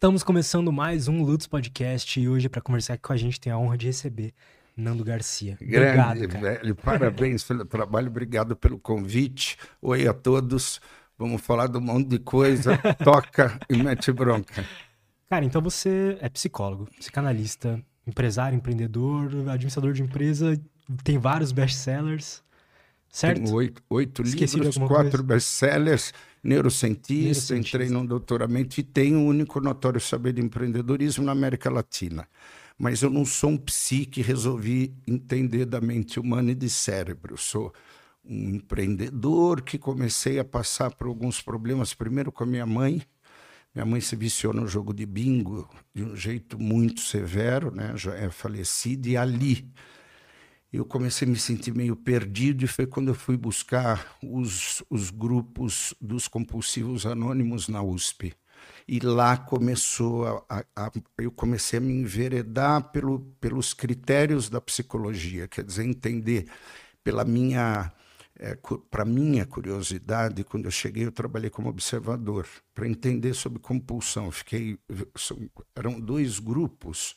Estamos começando mais um Lutz Podcast e hoje para conversar aqui com a gente tem a honra de receber Nando Garcia. Grande, Obrigado, velho. Parabéns pelo trabalho, obrigado pelo convite. Oi a todos. Vamos falar de um monte de coisa. Toca e mete bronca. Cara, então você é psicólogo, psicanalista, empresário, empreendedor, administrador de empresa, tem vários best-sellers, certo? Tenho oito, oito livros, quatro best-sellers neurocientista, neurocientista, entrei num doutoramento e tenho o um único notório saber de empreendedorismo na América Latina. Mas eu não sou um psique, resolvi entender da mente humana e de cérebro. Eu sou um empreendedor que comecei a passar por alguns problemas, primeiro com a minha mãe. Minha mãe se viciou no jogo de bingo de um jeito muito severo, né? já é falecida, e ali eu comecei a me sentir meio perdido e foi quando eu fui buscar os, os grupos dos compulsivos anônimos na USP. E lá começou a, a, eu comecei a me enveredar pelo, pelos critérios da psicologia, quer dizer, entender pela minha é, para minha curiosidade, quando eu cheguei, eu trabalhei como observador para entender sobre compulsão. Fiquei eram dois grupos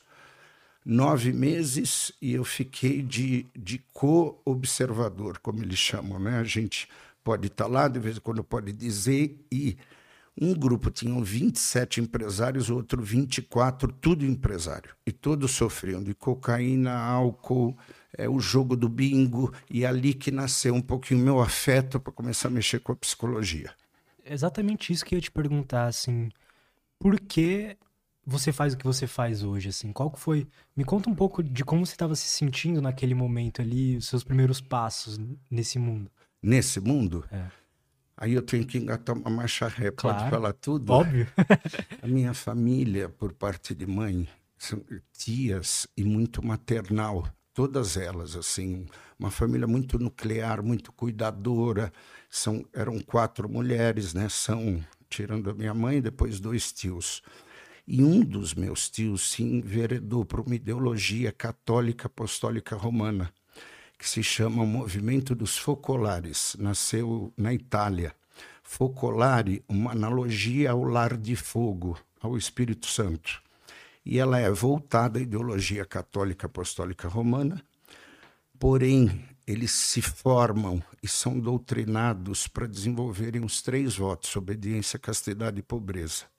nove meses e eu fiquei de, de co-observador, como eles chamam, né? A gente pode estar lá, de vez em quando pode dizer, e um grupo tinha 27 empresários, outro 24, tudo empresário. E todos sofriam de cocaína, álcool, é, o jogo do bingo, e ali que nasceu um pouquinho meu afeto para começar a mexer com a psicologia. Exatamente isso que eu ia te perguntar, assim, por que você faz o que você faz hoje, assim? Qual que foi? Me conta um pouco de como você estava se sentindo naquele momento ali, os seus primeiros passos nesse mundo. Nesse mundo? É. Aí eu tenho que engatar uma marcha ré. Claro. Pode falar tudo? Óbvio. A minha família, por parte de mãe, são tias e muito maternal. Todas elas, assim, uma família muito nuclear, muito cuidadora. São, eram quatro mulheres, né? São, tirando a minha mãe, depois dois tios. E um dos meus tios se enveredou para uma ideologia católica apostólica romana, que se chama Movimento dos Focolares. Nasceu na Itália. Focolare, uma analogia ao lar de fogo, ao Espírito Santo. E ela é voltada à ideologia católica apostólica romana, porém eles se formam e são doutrinados para desenvolverem os três votos: obediência, castidade e pobreza.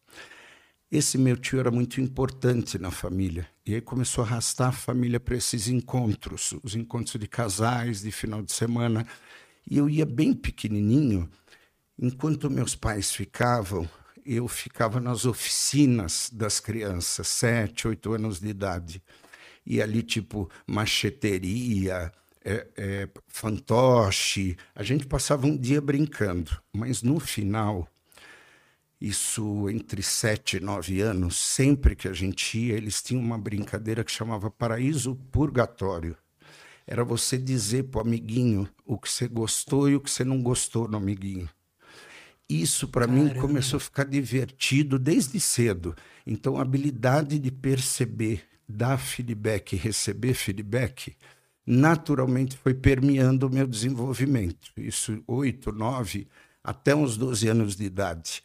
Esse meu tio era muito importante na família. E aí começou a arrastar a família para esses encontros, os encontros de casais, de final de semana. E eu ia bem pequenininho. Enquanto meus pais ficavam, eu ficava nas oficinas das crianças, sete, oito anos de idade. E ali, tipo, macheteria, é, é, fantoche. A gente passava um dia brincando. Mas no final, isso entre sete e nove anos, sempre que a gente ia, eles tinham uma brincadeira que chamava Paraíso Purgatório. Era você dizer para o amiguinho o que você gostou e o que você não gostou no amiguinho. Isso para mim começou a ficar divertido desde cedo. Então a habilidade de perceber, dar feedback receber feedback, naturalmente foi permeando o meu desenvolvimento. Isso oito, nove, até uns 12 anos de idade.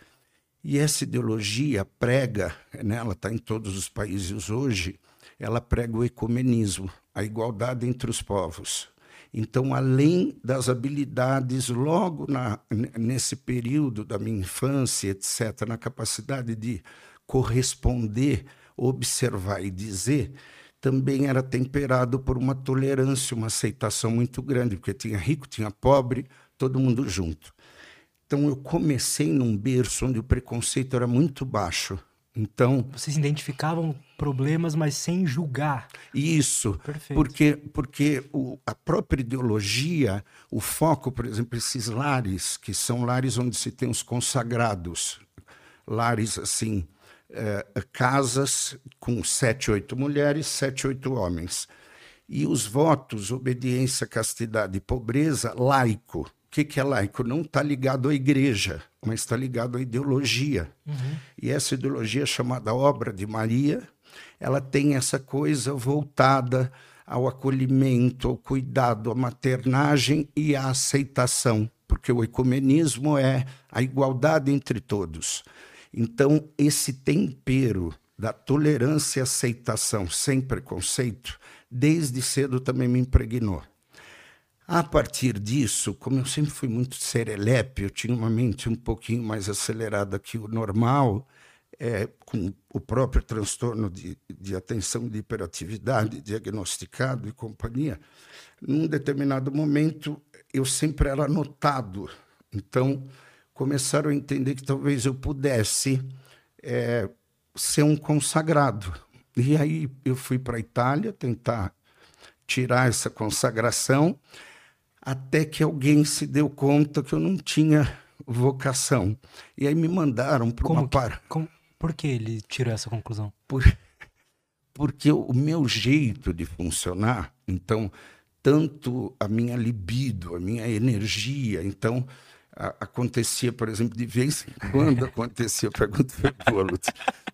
E essa ideologia prega, né, ela está em todos os países hoje, ela prega o ecumenismo, a igualdade entre os povos. Então, além das habilidades, logo na, nesse período da minha infância, etc., na capacidade de corresponder, observar e dizer, também era temperado por uma tolerância, uma aceitação muito grande, porque tinha rico, tinha pobre, todo mundo junto. Então eu comecei num berço onde o preconceito era muito baixo. Então vocês identificavam problemas, mas sem julgar. Isso, Perfeito. porque porque o, a própria ideologia, o foco, por exemplo, esses lares que são lares onde se tem os consagrados, lares assim, é, casas com sete, oito mulheres, sete, oito homens, e os votos, obediência, castidade e pobreza, laico que, que é laico? Não está ligado à igreja, mas está ligado à ideologia. Uhum. E essa ideologia chamada Obra de Maria, ela tem essa coisa voltada ao acolhimento, ao cuidado, à maternagem e à aceitação, porque o ecumenismo é a igualdade entre todos. Então, esse tempero da tolerância e aceitação sem preconceito, desde cedo também me impregnou. A partir disso, como eu sempre fui muito serelepe, eu tinha uma mente um pouquinho mais acelerada que o normal, é, com o próprio transtorno de, de atenção de hiperatividade diagnosticado e companhia, num determinado momento eu sempre era notado. Então, começaram a entender que talvez eu pudesse é, ser um consagrado. E aí eu fui para a Itália tentar tirar essa consagração até que alguém se deu conta que eu não tinha vocação. E aí me mandaram para uma par. Como, por que ele tirou essa conclusão? Por, porque o meu jeito de funcionar, então, tanto a minha libido, a minha energia, então a, acontecia, por exemplo, de vez em quando acontecia, pergunta para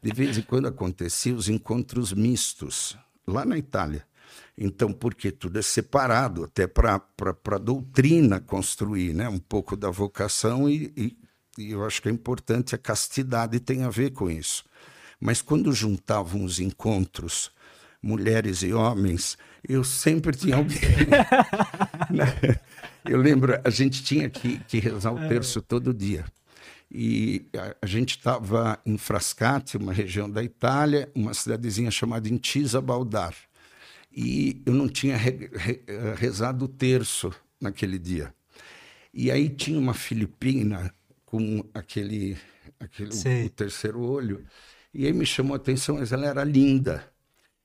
de vez em quando acontecia os encontros mistos lá na Itália. Então, porque tudo é separado, até para a doutrina construir né? um pouco da vocação, e, e, e eu acho que é importante, a castidade tem a ver com isso. Mas quando juntavam os encontros, mulheres e homens, eu sempre tinha alguém. Né? eu lembro, a gente tinha que, que rezar o terço todo dia. E a, a gente estava em Frascati, uma região da Itália, uma cidadezinha chamada Intisa Baldar e eu não tinha re, re, eh, rezado o terço naquele dia. E aí tinha uma filipina com aquele, aquele o, o terceiro olho, e aí me chamou a atenção, mas ela era linda.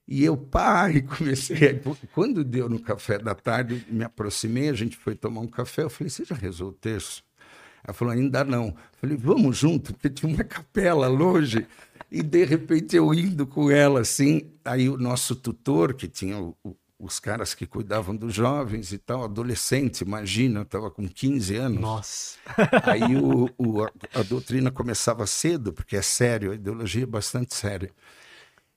E eu, pai, comecei. Quando deu no café da tarde, me aproximei, a gente foi tomar um café. Eu falei: Você já rezou o terço? Ela falou: Ainda não. Eu falei: Vamos junto, porque tinha uma capela longe. E de repente eu indo com ela assim, aí o nosso tutor, que tinha o, o, os caras que cuidavam dos jovens e tal, adolescente, imagina, eu estava com 15 anos. Nossa! Aí o, o, a, a doutrina começava cedo, porque é sério, a ideologia é bastante séria.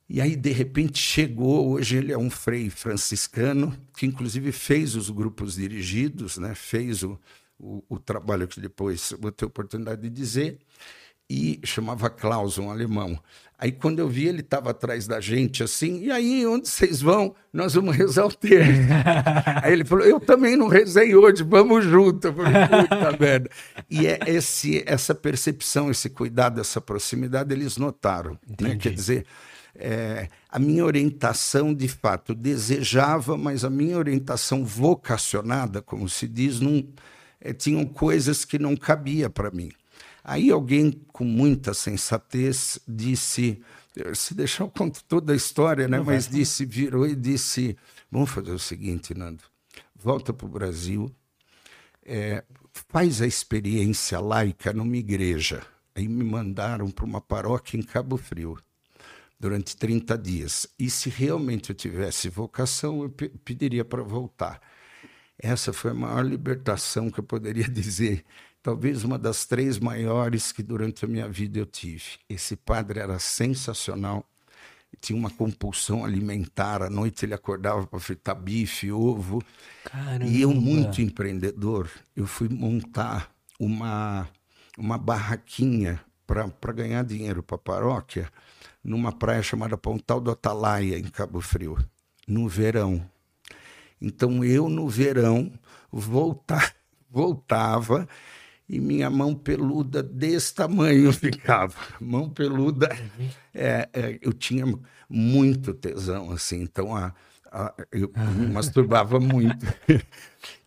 E aí, de repente, chegou. Hoje ele é um frei franciscano, que inclusive fez os grupos dirigidos, né? fez o, o, o trabalho que depois vou ter oportunidade de dizer e chamava Klaus, um alemão. Aí quando eu vi, ele estava atrás da gente assim, e aí, onde vocês vão? Nós vamos rezar o terço. aí ele falou, eu também não rezei hoje, vamos junto. Eu falei, puta merda. E é esse, essa percepção, esse cuidado, essa proximidade, eles notaram. Né? Quer dizer, é, a minha orientação, de fato, desejava, mas a minha orientação vocacionada, como se diz, não, é, tinham coisas que não cabia para mim. Aí alguém com muita sensatez disse, se deixar eu conto toda a história, né? mas disse, virou e disse, vamos fazer o seguinte, Nando, volta para o Brasil, é, faz a experiência laica numa igreja. Aí me mandaram para uma paróquia em Cabo Frio durante 30 dias. E se realmente eu tivesse vocação, eu pediria para voltar. Essa foi a maior libertação que eu poderia dizer talvez uma das três maiores que durante a minha vida eu tive. Esse padre era sensacional, tinha uma compulsão alimentar. À noite ele acordava para fritar bife, ovo. Caramba. E eu, muito empreendedor, eu fui montar uma, uma barraquinha para ganhar dinheiro para a paróquia numa praia chamada Pontal do Atalaia, em Cabo Frio, no verão. Então eu, no verão, voltar, voltava e minha mão peluda desse tamanho ficava. Mão peluda, é, é, eu tinha muito tesão, assim, então a, a, eu me masturbava muito.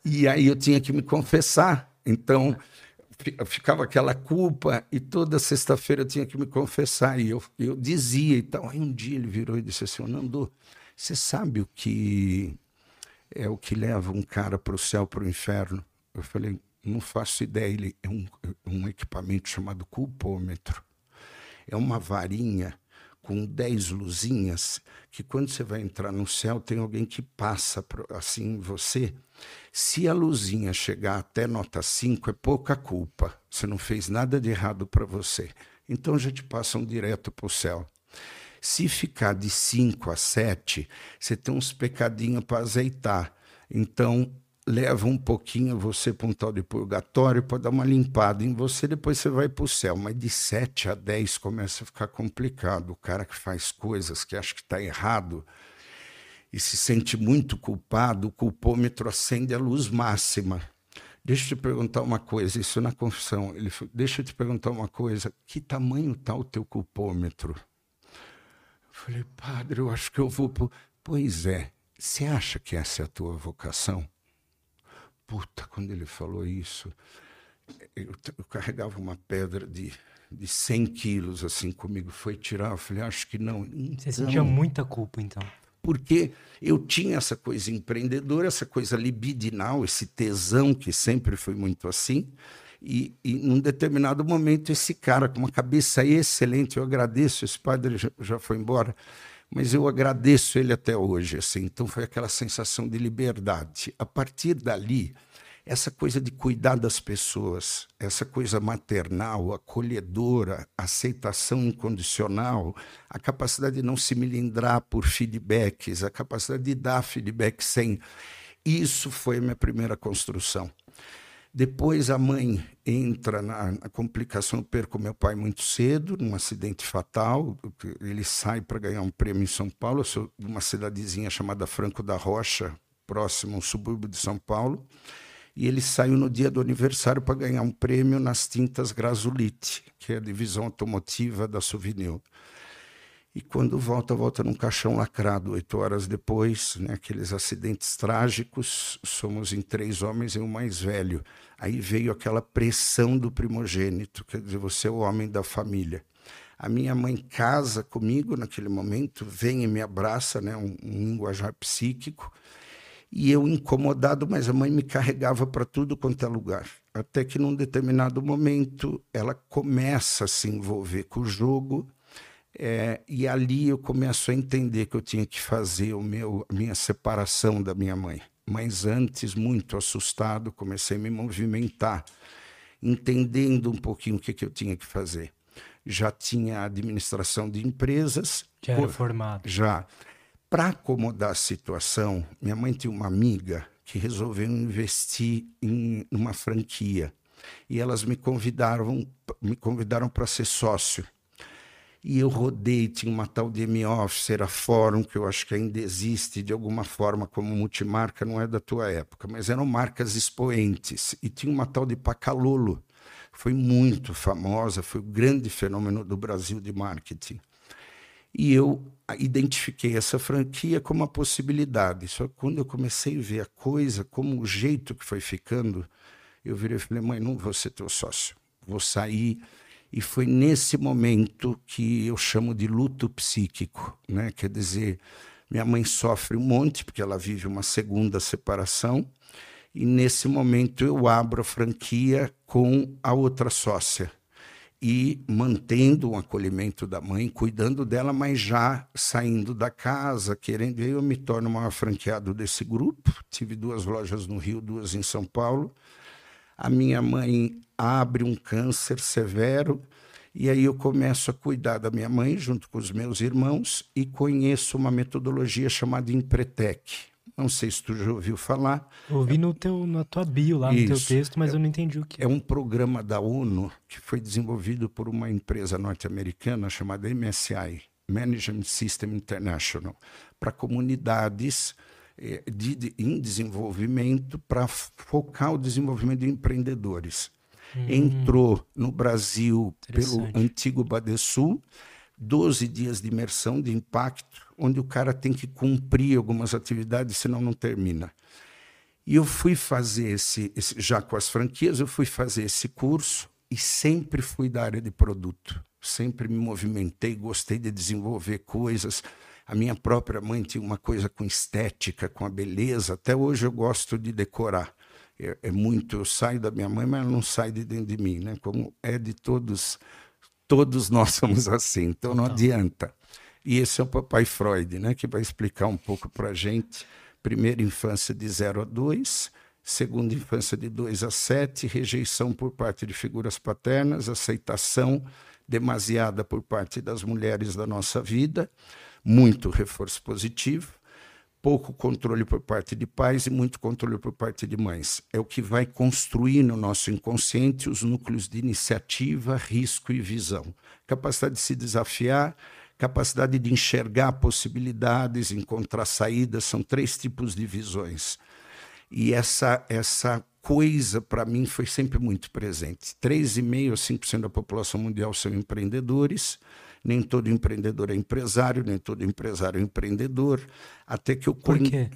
e aí eu tinha que me confessar, então ficava aquela culpa e toda sexta-feira eu tinha que me confessar e eu, eu dizia e tal. Aí um dia ele virou e disse assim, Nando, você sabe o que é o que leva um cara para o céu, para o inferno? Eu falei, não faço ideia, ele é um, um equipamento chamado culpômetro. É uma varinha com 10 luzinhas que quando você vai entrar no céu tem alguém que passa assim você. Se a luzinha chegar até nota 5 é pouca culpa. Você não fez nada de errado para você. Então já te passam direto para o céu. Se ficar de 5 a 7, você tem uns pecadinhos para azeitar. Então leva um pouquinho você para um tal de purgatório para dar uma limpada em você, depois você vai para o céu. Mas de 7 a 10 começa a ficar complicado. O cara que faz coisas que acha que está errado e se sente muito culpado, o culpômetro acende a luz máxima. Deixa eu te perguntar uma coisa, isso na confissão. Ele falou, deixa eu te perguntar uma coisa, que tamanho está o teu culpômetro? Falei, padre, eu acho que eu vou. Pro... Pois é, você acha que essa é a tua vocação? Puta, quando ele falou isso, eu, eu carregava uma pedra de, de 100 quilos assim comigo. Foi tirar, eu falei, acho que não. Então, Você sentia muita culpa, então? Porque eu tinha essa coisa empreendedora, essa coisa libidinal, esse tesão que sempre foi muito assim. E, e num determinado momento, esse cara com uma cabeça excelente, eu agradeço, esse padre já, já foi embora, mas eu agradeço ele até hoje. Assim. Então foi aquela sensação de liberdade. A partir dali, essa coisa de cuidar das pessoas, essa coisa maternal, acolhedora, aceitação incondicional, a capacidade de não se melindrar por feedbacks, a capacidade de dar feedback sem. Isso foi a minha primeira construção. Depois a mãe entra na, na complicação, eu perco meu pai muito cedo, num acidente fatal. Ele sai para ganhar um prêmio em São Paulo. Uma cidadezinha chamada Franco da Rocha, próximo ao subúrbio de São Paulo. E ele saiu no dia do aniversário para ganhar um prêmio nas tintas Grazulite, que é a divisão automotiva da Souvenir. E quando volta, volta num caixão lacrado. Oito horas depois, né, aqueles acidentes trágicos, somos em três homens e um mais velho. Aí veio aquela pressão do primogênito, quer dizer, você é o homem da família. A minha mãe casa comigo naquele momento, vem e me abraça, né, um, um linguajar psíquico, e eu incomodado, mas a mãe me carregava para tudo quanto é lugar. Até que num determinado momento ela começa a se envolver com o jogo é, e ali eu começo a entender que eu tinha que fazer o meu, a minha separação da minha mãe. Mas antes, muito assustado, comecei a me movimentar, entendendo um pouquinho o que, que eu tinha que fazer. Já tinha administração de empresas. Já era formado. Já. Para acomodar a situação, minha mãe tinha uma amiga que resolveu investir em uma franquia. E elas me convidaram, me convidaram para ser sócio. E eu rodei, tinha uma tal de M-Office, fórum, que eu acho que ainda existe de alguma forma como multimarca, não é da tua época, mas eram marcas expoentes. E tinha uma tal de Pacalolo, foi muito famosa, foi o grande fenômeno do Brasil de marketing. E eu identifiquei essa franquia como uma possibilidade. Só que quando eu comecei a ver a coisa, como o jeito que foi ficando, eu virei e falei, mãe, não vou ser teu sócio. Vou sair e foi nesse momento que eu chamo de luto psíquico, né? Quer dizer, minha mãe sofre um monte porque ela vive uma segunda separação e nesse momento eu abro a franquia com a outra sócia e mantendo o acolhimento da mãe, cuidando dela, mas já saindo da casa, querendo. Eu me torno maior franqueado desse grupo. Tive duas lojas no Rio, duas em São Paulo. A minha mãe abre um câncer severo e aí eu começo a cuidar da minha mãe junto com os meus irmãos e conheço uma metodologia chamada Empretec. Não sei se tu já ouviu falar. Ouvi no teu, na tua bio lá, Isso. no teu texto, mas é, eu não entendi o que. É um programa da ONU que foi desenvolvido por uma empresa norte-americana chamada MSI, Management System International, para comunidades eh, de, de, em desenvolvimento para focar o desenvolvimento de empreendedores. Hum. Entrou no Brasil pelo antigo Badesul, 12 dias de imersão, de impacto, onde o cara tem que cumprir algumas atividades, senão não termina. E eu fui fazer esse, esse, já com as franquias, eu fui fazer esse curso e sempre fui da área de produto. Sempre me movimentei, gostei de desenvolver coisas. A minha própria mãe tinha uma coisa com estética, com a beleza. Até hoje eu gosto de decorar. É, é muito, eu saio da minha mãe, mas ela não sai de dentro de mim, né? Como é de todos, todos nós somos assim. Então não adianta. E esse é o papai Freud, né? Que vai explicar um pouco para a gente. Primeira infância de 0 a 2, segunda infância de 2 a 7, rejeição por parte de figuras paternas, aceitação demasiada por parte das mulheres da nossa vida muito reforço positivo. Pouco controle por parte de pais e muito controle por parte de mães. É o que vai construir no nosso inconsciente os núcleos de iniciativa, risco e visão. Capacidade de se desafiar, capacidade de enxergar possibilidades, encontrar saídas, são três tipos de visões. E essa essa coisa para mim foi sempre muito presente. 3,5 a 5% da população mundial são empreendedores nem todo empreendedor é empresário, nem todo empresário é empreendedor, até que eu... Por quê?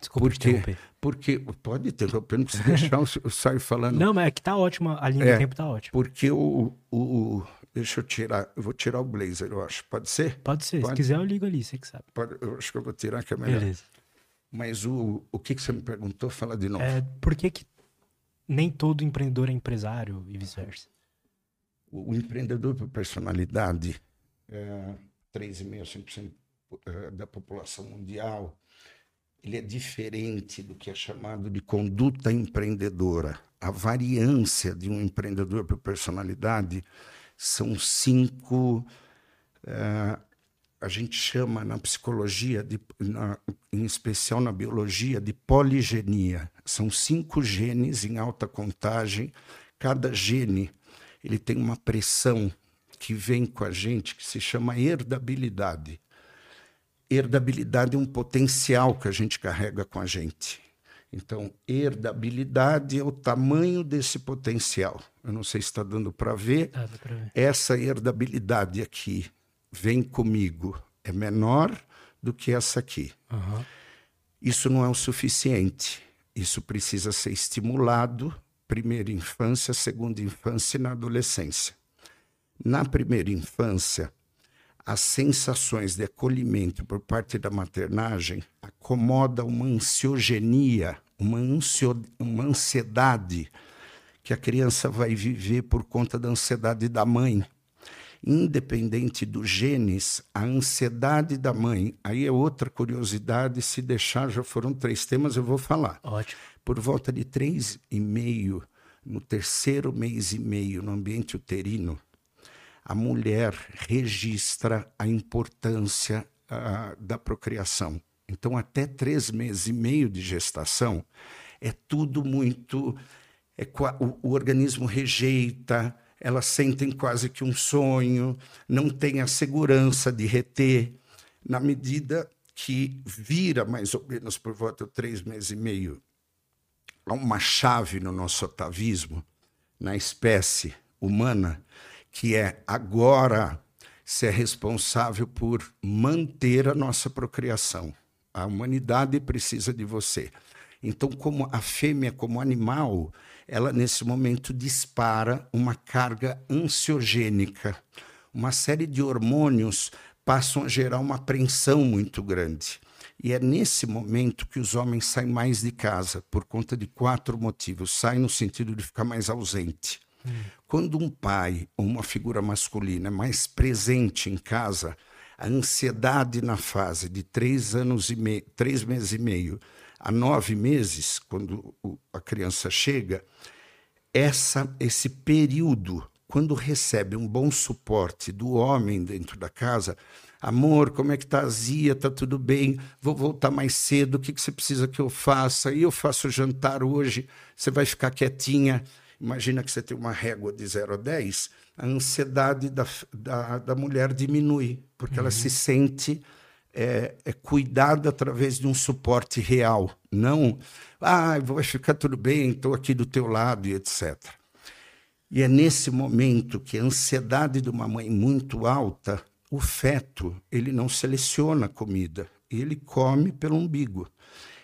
Desculpa porque. Porque, pode interromper, não precisa deixar, eu saio falando. Não, mas é que tá ótimo, a linha é, do tempo tá ótima. Porque o, o, Deixa eu tirar, eu vou tirar o blazer, eu acho. Pode ser? Pode ser, pode? se quiser eu ligo ali, você que sabe. Pode, eu acho que eu vou tirar que é melhor. Beleza. Mas o, o que, que você me perguntou? Fala de novo. É, por que, que nem todo empreendedor é empresário e vice-versa? O, o empreendedor por personalidade, é, 3,5%, 5% é, da população mundial, ele é diferente do que é chamado de conduta empreendedora. A variância de um empreendedor por personalidade são cinco. É, a gente chama na psicologia, de, na, em especial na biologia, de poligenia. São cinco genes em alta contagem. Cada gene ele tem uma pressão que vem com a gente que se chama herdabilidade. Herdabilidade é um potencial que a gente carrega com a gente. Então, herdabilidade é o tamanho desse potencial. Eu não sei se está dando para ver. Dá ver. Essa herdabilidade aqui vem comigo é menor do que essa aqui. Uhum. Isso não é o suficiente. Isso precisa ser estimulado primeira infância, segunda infância e na adolescência. Na primeira infância, as sensações de acolhimento por parte da maternagem acomoda uma ansiogenia, uma, ansio, uma ansiedade que a criança vai viver por conta da ansiedade da mãe. Independente dos genes, a ansiedade da mãe, aí é outra curiosidade, se deixar, já foram três temas, eu vou falar. Ótimo. Por volta de três e meio, no terceiro mês e meio, no ambiente uterino, a mulher registra a importância uh, da procriação. Então, até três meses e meio de gestação, é tudo muito. É, o, o organismo rejeita, elas sentem quase que um sonho, não tem a segurança de reter. Na medida que vira mais ou menos por volta de três meses e meio, uma chave no nosso atavismo, na espécie humana, que é agora ser responsável por manter a nossa procriação. A humanidade precisa de você. Então, como a fêmea, como animal, ela nesse momento dispara uma carga ansiogênica. Uma série de hormônios passam a gerar uma apreensão muito grande. E é nesse momento que os homens saem mais de casa, por conta de quatro motivos. Saem no sentido de ficar mais ausente. Quando um pai ou uma figura masculina é mais presente em casa, a ansiedade na fase de três anos e meio, três meses e meio a nove meses, quando a criança chega, essa, esse período, quando recebe um bom suporte do homem dentro da casa, amor, como é que tá a Zia? Tá tudo bem? Vou voltar mais cedo, o que, que você precisa que eu faça? Eu faço jantar hoje, você vai ficar quietinha. Imagina que você tem uma régua de 0 a 10, a ansiedade da, da, da mulher diminui, porque uhum. ela se sente é, é cuidada através de um suporte real, não, ah, vai ficar tudo bem, estou aqui do teu lado e etc. E é nesse momento que a ansiedade de uma mãe muito alta, o feto, ele não seleciona a comida, ele come pelo umbigo.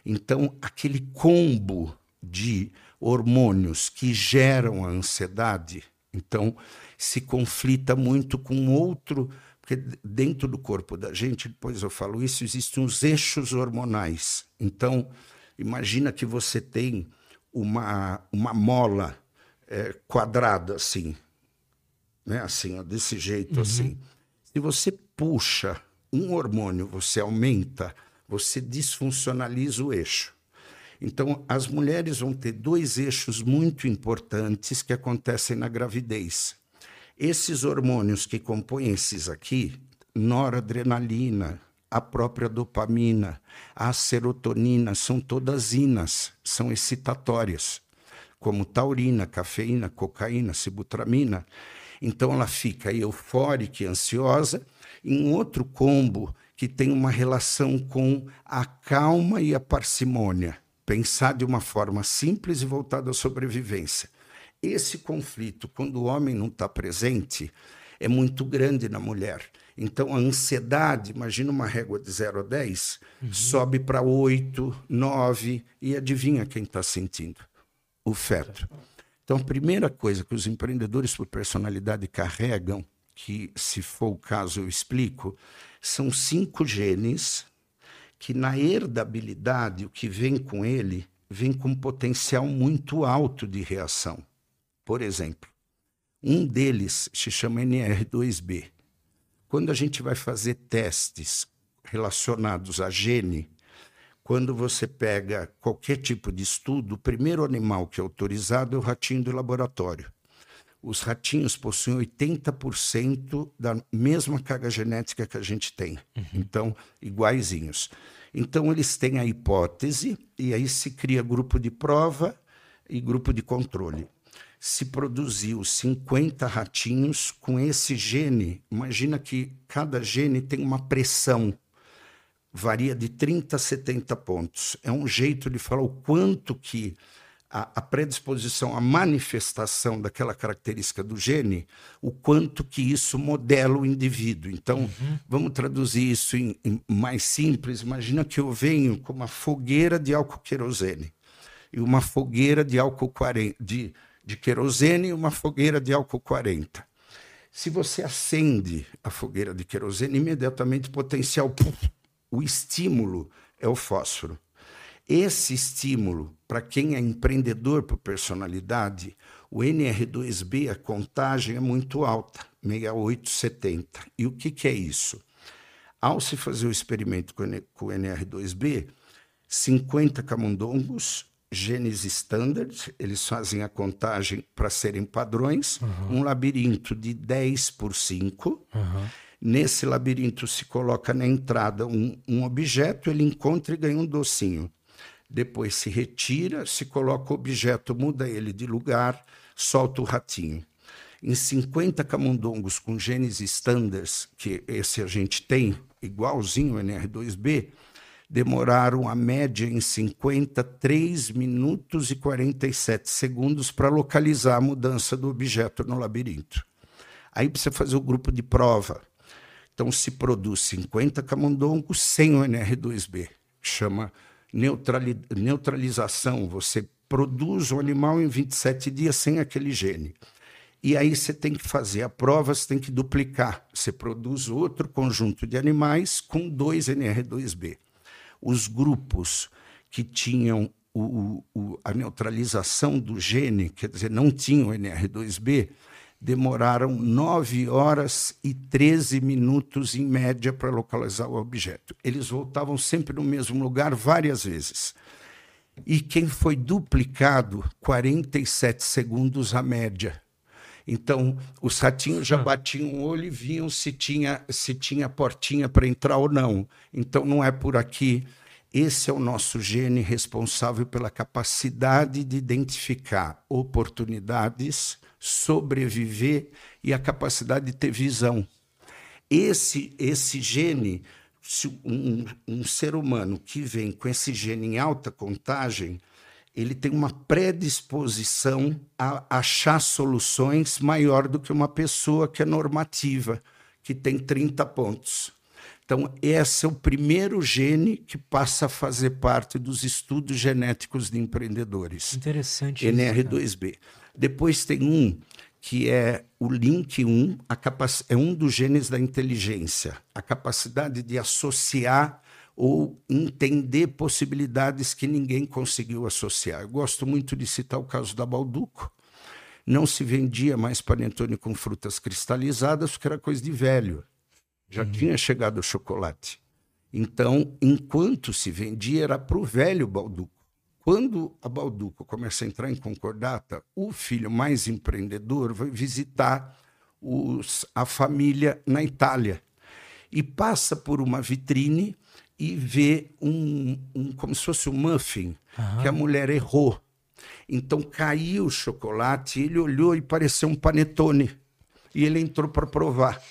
Então, aquele combo de hormônios que geram a ansiedade, então se conflita muito com outro, porque dentro do corpo da gente, depois eu falo isso, existem uns eixos hormonais. Então, imagina que você tem uma, uma mola é, quadrada assim, né? assim, ó, desse jeito uhum. assim. Se você puxa um hormônio, você aumenta, você disfuncionaliza o eixo. Então, as mulheres vão ter dois eixos muito importantes que acontecem na gravidez. Esses hormônios que compõem esses aqui, noradrenalina, a própria dopamina, a serotonina, são todas inas, são excitatórias, como taurina, cafeína, cocaína, sibutramina. Então ela fica eufórica e ansiosa. Em outro combo que tem uma relação com a calma e a parcimônia, pensar de uma forma simples e voltada à sobrevivência. Esse conflito, quando o homem não está presente, é muito grande na mulher. Então, a ansiedade, imagina uma régua de 0 a 10, uhum. sobe para 8, 9, e adivinha quem está sentindo? O feto. Então, a primeira coisa que os empreendedores por personalidade carregam, que, se for o caso, eu explico, são cinco genes que, na herdabilidade, o que vem com ele, vem com um potencial muito alto de reação. Por exemplo, um deles se chama NR2B. Quando a gente vai fazer testes relacionados a gene, quando você pega qualquer tipo de estudo, o primeiro animal que é autorizado é o ratinho do laboratório. Os ratinhos possuem 80% da mesma carga genética que a gente tem. Uhum. Então, iguaizinhos. Então, eles têm a hipótese, e aí se cria grupo de prova e grupo de controle se produziu 50 ratinhos com esse gene. Imagina que cada gene tem uma pressão, varia de 30 a 70 pontos. É um jeito de falar o quanto que a, a predisposição, a manifestação daquela característica do gene, o quanto que isso modela o indivíduo. Então, uhum. vamos traduzir isso em, em mais simples. Imagina que eu venho com uma fogueira de álcool querosene e uma fogueira de álcool 40, de de querosene e uma fogueira de álcool 40. Se você acende a fogueira de querosene, imediatamente potencial, o estímulo é o fósforo. Esse estímulo, para quem é empreendedor por personalidade, o NR2B, a contagem é muito alta, 68, 70. E o que, que é isso? Ao se fazer o experimento com o NR2B, 50 camundongos genes standard, eles fazem a contagem para serem padrões, uhum. um labirinto de 10 por 5. Uhum. Nesse labirinto se coloca na entrada um, um objeto, ele encontra e ganha um docinho. Depois se retira, se coloca o objeto, muda ele de lugar, solta o ratinho. Em 50 camundongos com genes standards, que esse a gente tem, igualzinho o NR2B, demoraram a média em 53 minutos e 47 segundos para localizar a mudança do objeto no labirinto. Aí precisa fazer o grupo de prova. Então se produz 50 camundongos sem o NR2B. Chama neutralização. Você produz o animal em 27 dias sem aquele gene. E aí você tem que fazer a prova, você tem que duplicar. Você produz outro conjunto de animais com dois NR2B os grupos que tinham o, o, a neutralização do gene, quer dizer, não tinham NR2B, demoraram 9 horas e 13 minutos em média para localizar o objeto. Eles voltavam sempre no mesmo lugar várias vezes. E quem foi duplicado, 47 segundos a média. Então, os ratinhos já batiam o olho e viam se tinha, se tinha portinha para entrar ou não. Então, não é por aqui. Esse é o nosso gene responsável pela capacidade de identificar oportunidades, sobreviver e a capacidade de ter visão. Esse, esse gene, um, um ser humano que vem com esse gene em alta contagem, ele tem uma predisposição a achar soluções maior do que uma pessoa que é normativa, que tem 30 pontos. Então, esse é o primeiro gene que passa a fazer parte dos estudos genéticos de empreendedores. Interessante. NR2B. Isso, Depois tem um que é o LINK1, é um dos genes da inteligência, a capacidade de associar ou entender possibilidades que ninguém conseguiu associar. Eu gosto muito de citar o caso da Balduco. Não se vendia mais panetone com frutas cristalizadas porque era coisa de velho. Já uhum. tinha chegado o chocolate. Então, enquanto se vendia, era para o velho Balduco. Quando a Balduco começa a entrar em concordata, o filho mais empreendedor vai visitar os, a família na Itália e passa por uma vitrine e vê um, um como se fosse um muffin uhum. que a mulher errou. Então caiu o chocolate, ele olhou e pareceu um panetone. E ele entrou para provar.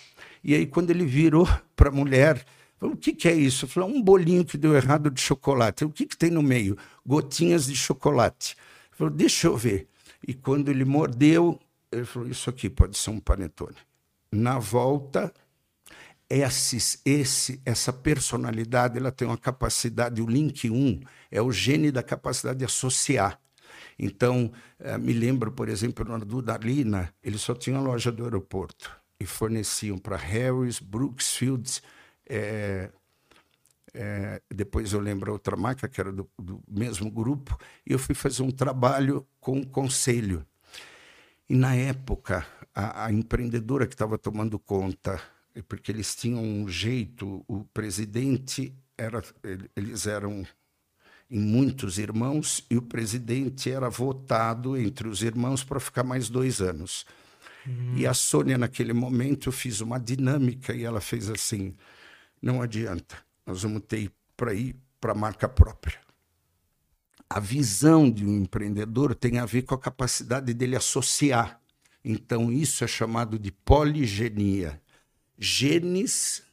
E aí, quando ele virou para a mulher, falou: O que, que é isso? Falou: Um bolinho que deu errado de chocolate. O que, que tem no meio? Gotinhas de chocolate. Ele falou: Deixa eu ver. E quando ele mordeu, ele falou: Isso aqui pode ser um panetone. Na volta, esse, esse, essa personalidade ela tem uma capacidade, o link 1 é o gene da capacidade de associar. Então, eh, me lembro, por exemplo, no Duda Lina, ele só tinha loja do aeroporto e forneciam para Harris, Brooksfield, é, é, depois eu lembro outra marca que era do, do, mesmo grupo, e eu fui fazer um trabalho com o conselho. E na época, a, a empreendedora que estava tomando conta, porque eles tinham um jeito, o presidente era, eles eram em muitos irmãos, e o presidente era votado entre os irmãos para ficar mais dois anos. Hum. E a Sônia, naquele momento, eu fiz uma dinâmica e ela fez assim: não adianta, nós vamos ter para ir para a marca própria. A visão de um empreendedor tem a ver com a capacidade dele associar. Então, isso é chamado de poligenia. Genes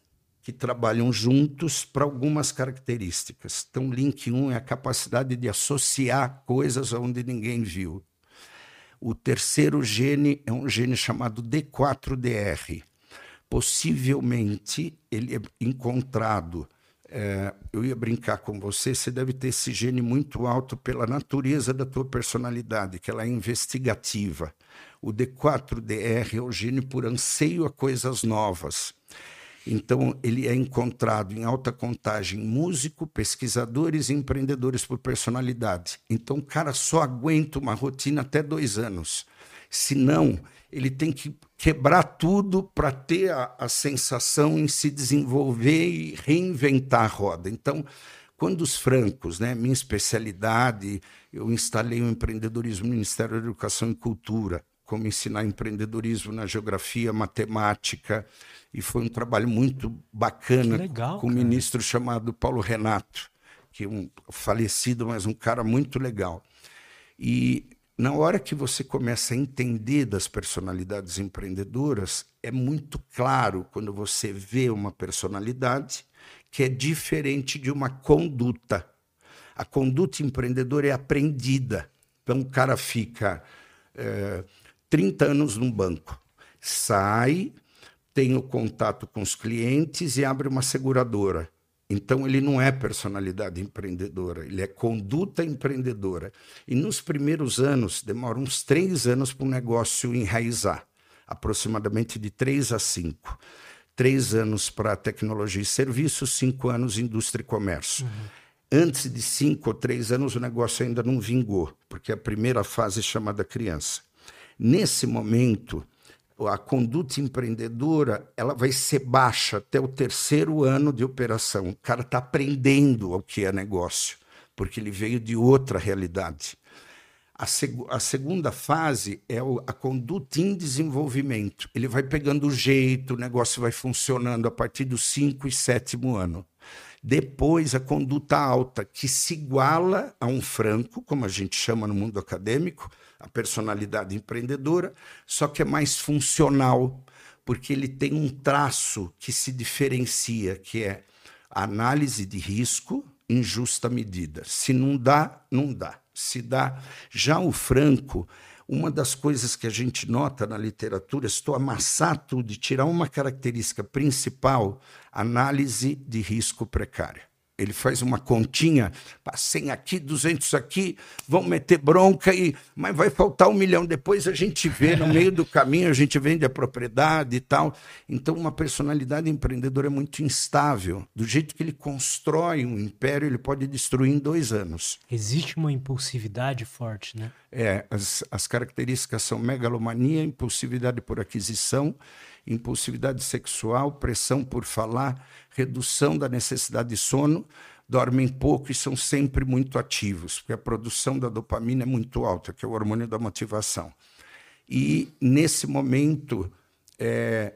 que trabalham juntos para algumas características. Então, link 1 é a capacidade de associar coisas onde ninguém viu. O terceiro gene é um gene chamado D4DR. Possivelmente ele é encontrado. É, eu ia brincar com você, você deve ter esse gene muito alto pela natureza da tua personalidade, que ela é investigativa. O D4DR é o gene por anseio a coisas novas. Então, ele é encontrado em alta contagem músico, pesquisadores e empreendedores por personalidade. Então, o cara só aguenta uma rotina até dois anos. Senão, ele tem que quebrar tudo para ter a, a sensação em se desenvolver e reinventar a roda. Então, quando os francos, né, minha especialidade, eu instalei o empreendedorismo no Ministério da Educação e Cultura, como ensinar empreendedorismo na geografia, matemática, e foi um trabalho muito bacana legal, com um ministro chamado Paulo Renato, que é um falecido, mas um cara muito legal. E na hora que você começa a entender das personalidades empreendedoras, é muito claro quando você vê uma personalidade que é diferente de uma conduta. A conduta empreendedora é aprendida. Então o cara fica é, 30 anos num banco, sai, tem o contato com os clientes e abre uma seguradora. Então, ele não é personalidade empreendedora, ele é conduta empreendedora. E nos primeiros anos, demora uns três anos para o negócio enraizar aproximadamente de três a cinco. Três anos para tecnologia e serviços, cinco anos indústria e comércio. Uhum. Antes de cinco ou três anos, o negócio ainda não vingou, porque a primeira fase é chamada criança. Nesse momento, a conduta empreendedora ela vai ser baixa até o terceiro ano de operação. O cara está aprendendo o que é negócio, porque ele veio de outra realidade. A, seg a segunda fase é a conduta em desenvolvimento. Ele vai pegando o jeito, o negócio vai funcionando a partir do cinco e sétimo ano. Depois, a conduta alta, que se iguala a um franco, como a gente chama no mundo acadêmico, a personalidade empreendedora, só que é mais funcional, porque ele tem um traço que se diferencia, que é análise de risco em justa medida. Se não dá, não dá. Se dá. Já o franco, uma das coisas que a gente nota na literatura, se tu amassar tudo e tirar uma característica principal, análise de risco precária. Ele faz uma continha, 100 aqui, 200 aqui, vão meter bronca, e, mas vai faltar um milhão. Depois a gente vê, no meio do caminho, a gente vende a propriedade e tal. Então, uma personalidade empreendedora é muito instável. Do jeito que ele constrói um império, ele pode destruir em dois anos. Existe uma impulsividade forte, né? É, as, as características são megalomania, impulsividade por aquisição impulsividade sexual, pressão por falar, redução da necessidade de sono, dormem pouco e são sempre muito ativos, porque a produção da dopamina é muito alta, que é o hormônio da motivação. E, nesse momento, é,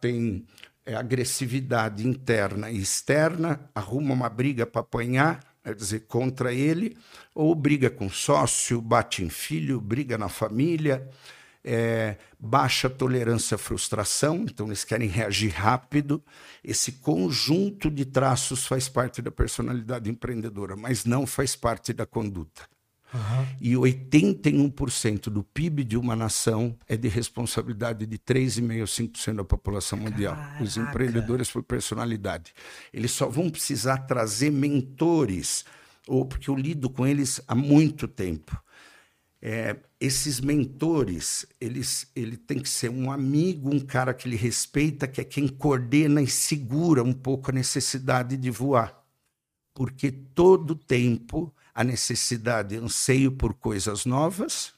tem é agressividade interna e externa, arruma uma briga para apanhar, quer dizer, contra ele, ou briga com sócio, bate em filho, briga na família, é, baixa tolerância à frustração, então eles querem reagir rápido. Esse conjunto de traços faz parte da personalidade empreendedora, mas não faz parte da conduta. Uhum. E 81% do PIB de uma nação é de responsabilidade de 3,5%, 5% da população mundial. Caraca. Os empreendedores por personalidade. Eles só vão precisar trazer mentores, ou porque eu lido com eles há muito tempo. É, esses mentores, eles, ele tem que ser um amigo, um cara que ele respeita, que é quem coordena e segura um pouco a necessidade de voar. Porque todo tempo a necessidade, anseio por coisas novas,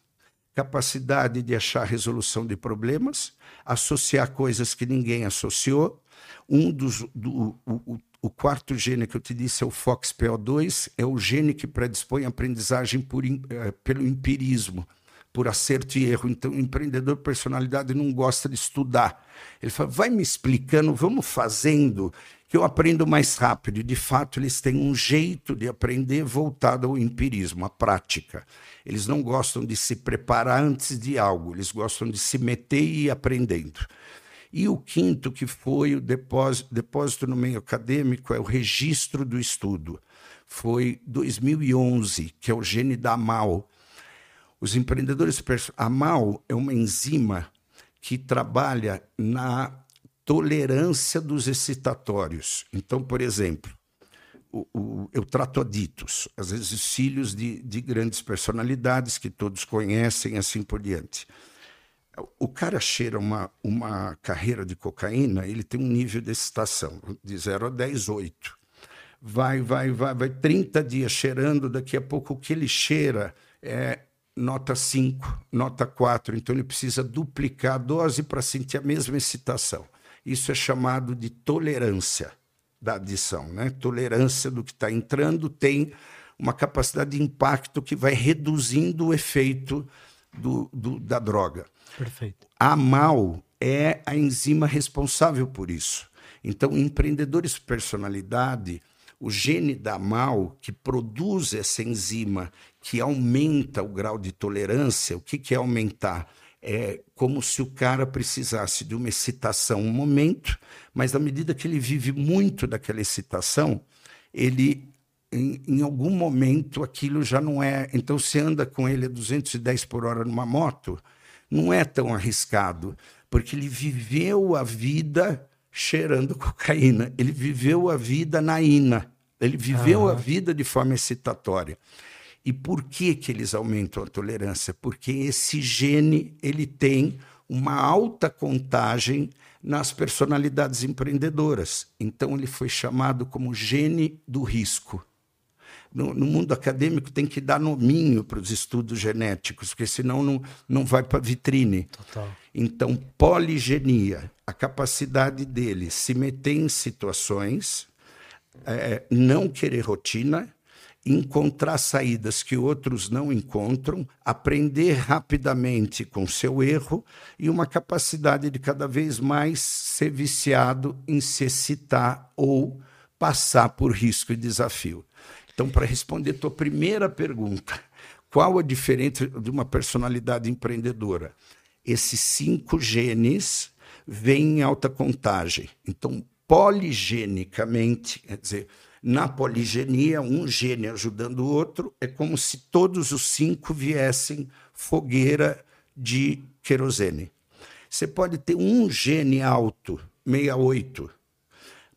capacidade de achar resolução de problemas, associar coisas que ninguém associou. Um dos do, o, o quarto gene que eu te disse é o FOXPO2, é o gene que predispõe a aprendizagem por, é, pelo empirismo, por acerto e erro. Então, o empreendedor personalidade não gosta de estudar. Ele fala, vai me explicando, vamos fazendo, que eu aprendo mais rápido. E, de fato, eles têm um jeito de aprender voltado ao empirismo, à prática. Eles não gostam de se preparar antes de algo, eles gostam de se meter e ir aprendendo. E o quinto, que foi o depósito, depósito no meio acadêmico, é o registro do estudo. Foi 2011, que é o gene da MAL. Os empreendedores. A MAL é uma enzima que trabalha na tolerância dos excitatórios. Então, por exemplo, o, o, eu trato aditos, às vezes filhos de, de grandes personalidades que todos conhecem, assim por diante. O cara cheira uma, uma carreira de cocaína, ele tem um nível de excitação, de 0 a 10, 8. Vai, vai, vai, vai 30 dias cheirando, daqui a pouco o que ele cheira é nota 5, nota 4. Então ele precisa duplicar a dose para sentir a mesma excitação. Isso é chamado de tolerância da adição. Né? Tolerância do que está entrando tem uma capacidade de impacto que vai reduzindo o efeito do, do, da droga. Perfeito. A MAL é a enzima responsável por isso. Então, empreendedores personalidade, o gene da MAL, que produz essa enzima que aumenta o grau de tolerância, o que, que é aumentar? É como se o cara precisasse de uma excitação um momento, mas na medida que ele vive muito daquela excitação, ele em, em, algum momento aquilo já não é. Então, você anda com ele a 210 por hora numa moto, não é tão arriscado, porque ele viveu a vida cheirando cocaína, ele viveu a vida na ina, ele viveu a vida de forma excitatória. E por que, que eles aumentam a tolerância? Porque esse gene ele tem uma alta contagem nas personalidades empreendedoras. Então ele foi chamado como gene do risco no, no, mundo acadêmico tem que dar nominho para os estudos genéticos, porque senão não, não vai para vitrine. Total. Então, poligenia, a capacidade dele se meter em situações, é, não querer rotina, encontrar saídas que outros não encontram, aprender rapidamente com seu erro e uma capacidade de cada vez mais ser viciado em se excitar ou passar por risco e desafio. Então, para responder tua primeira pergunta, qual a diferença de uma personalidade empreendedora? Esses cinco genes vêm em alta contagem. Então, poligenicamente, quer dizer, na poligenia, um gene ajudando o outro, é como se todos os cinco viessem fogueira de querosene. Você pode ter um gene alto, 68,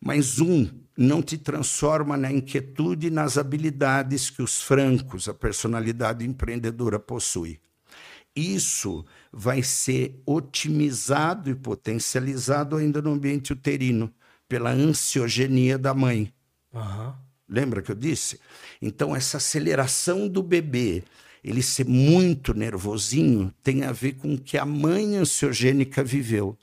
mas um não te transforma na inquietude e nas habilidades que os francos, a personalidade empreendedora, possui. Isso vai ser otimizado e potencializado ainda no ambiente uterino, pela ansiogenia da mãe. Uhum. Lembra que eu disse? Então, essa aceleração do bebê, ele ser muito nervosinho, tem a ver com o que a mãe ansiogênica viveu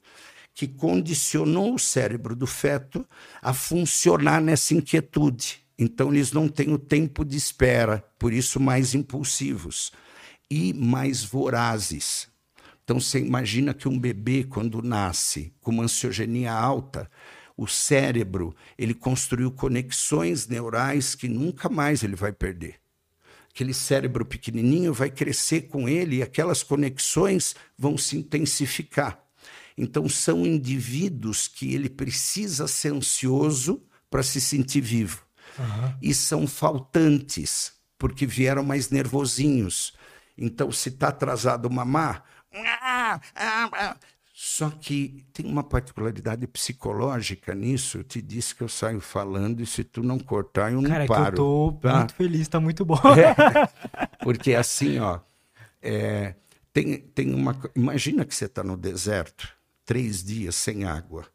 que condicionou o cérebro do feto a funcionar nessa inquietude. Então, eles não têm o tempo de espera, por isso, mais impulsivos e mais vorazes. Então, você imagina que um bebê, quando nasce com uma ansiogenia alta, O cérebro, ele construiu conexões neurais que nunca mais ele vai perder. Aquele cérebro pequenininho vai crescer com ele e aquelas conexões vão se intensificar. Então, são indivíduos que ele precisa ser ansioso para se sentir vivo. Uhum. E são faltantes, porque vieram mais nervosinhos. Então, se está atrasado mamar, só que tem uma particularidade psicológica nisso. Eu te disse que eu saio falando e se tu não cortar, eu não Cara, paro. Cara, eu tô tá? muito feliz, tá muito bom. É, porque assim, ó, é, tem, tem uma. Imagina que você está no deserto, três dias sem água,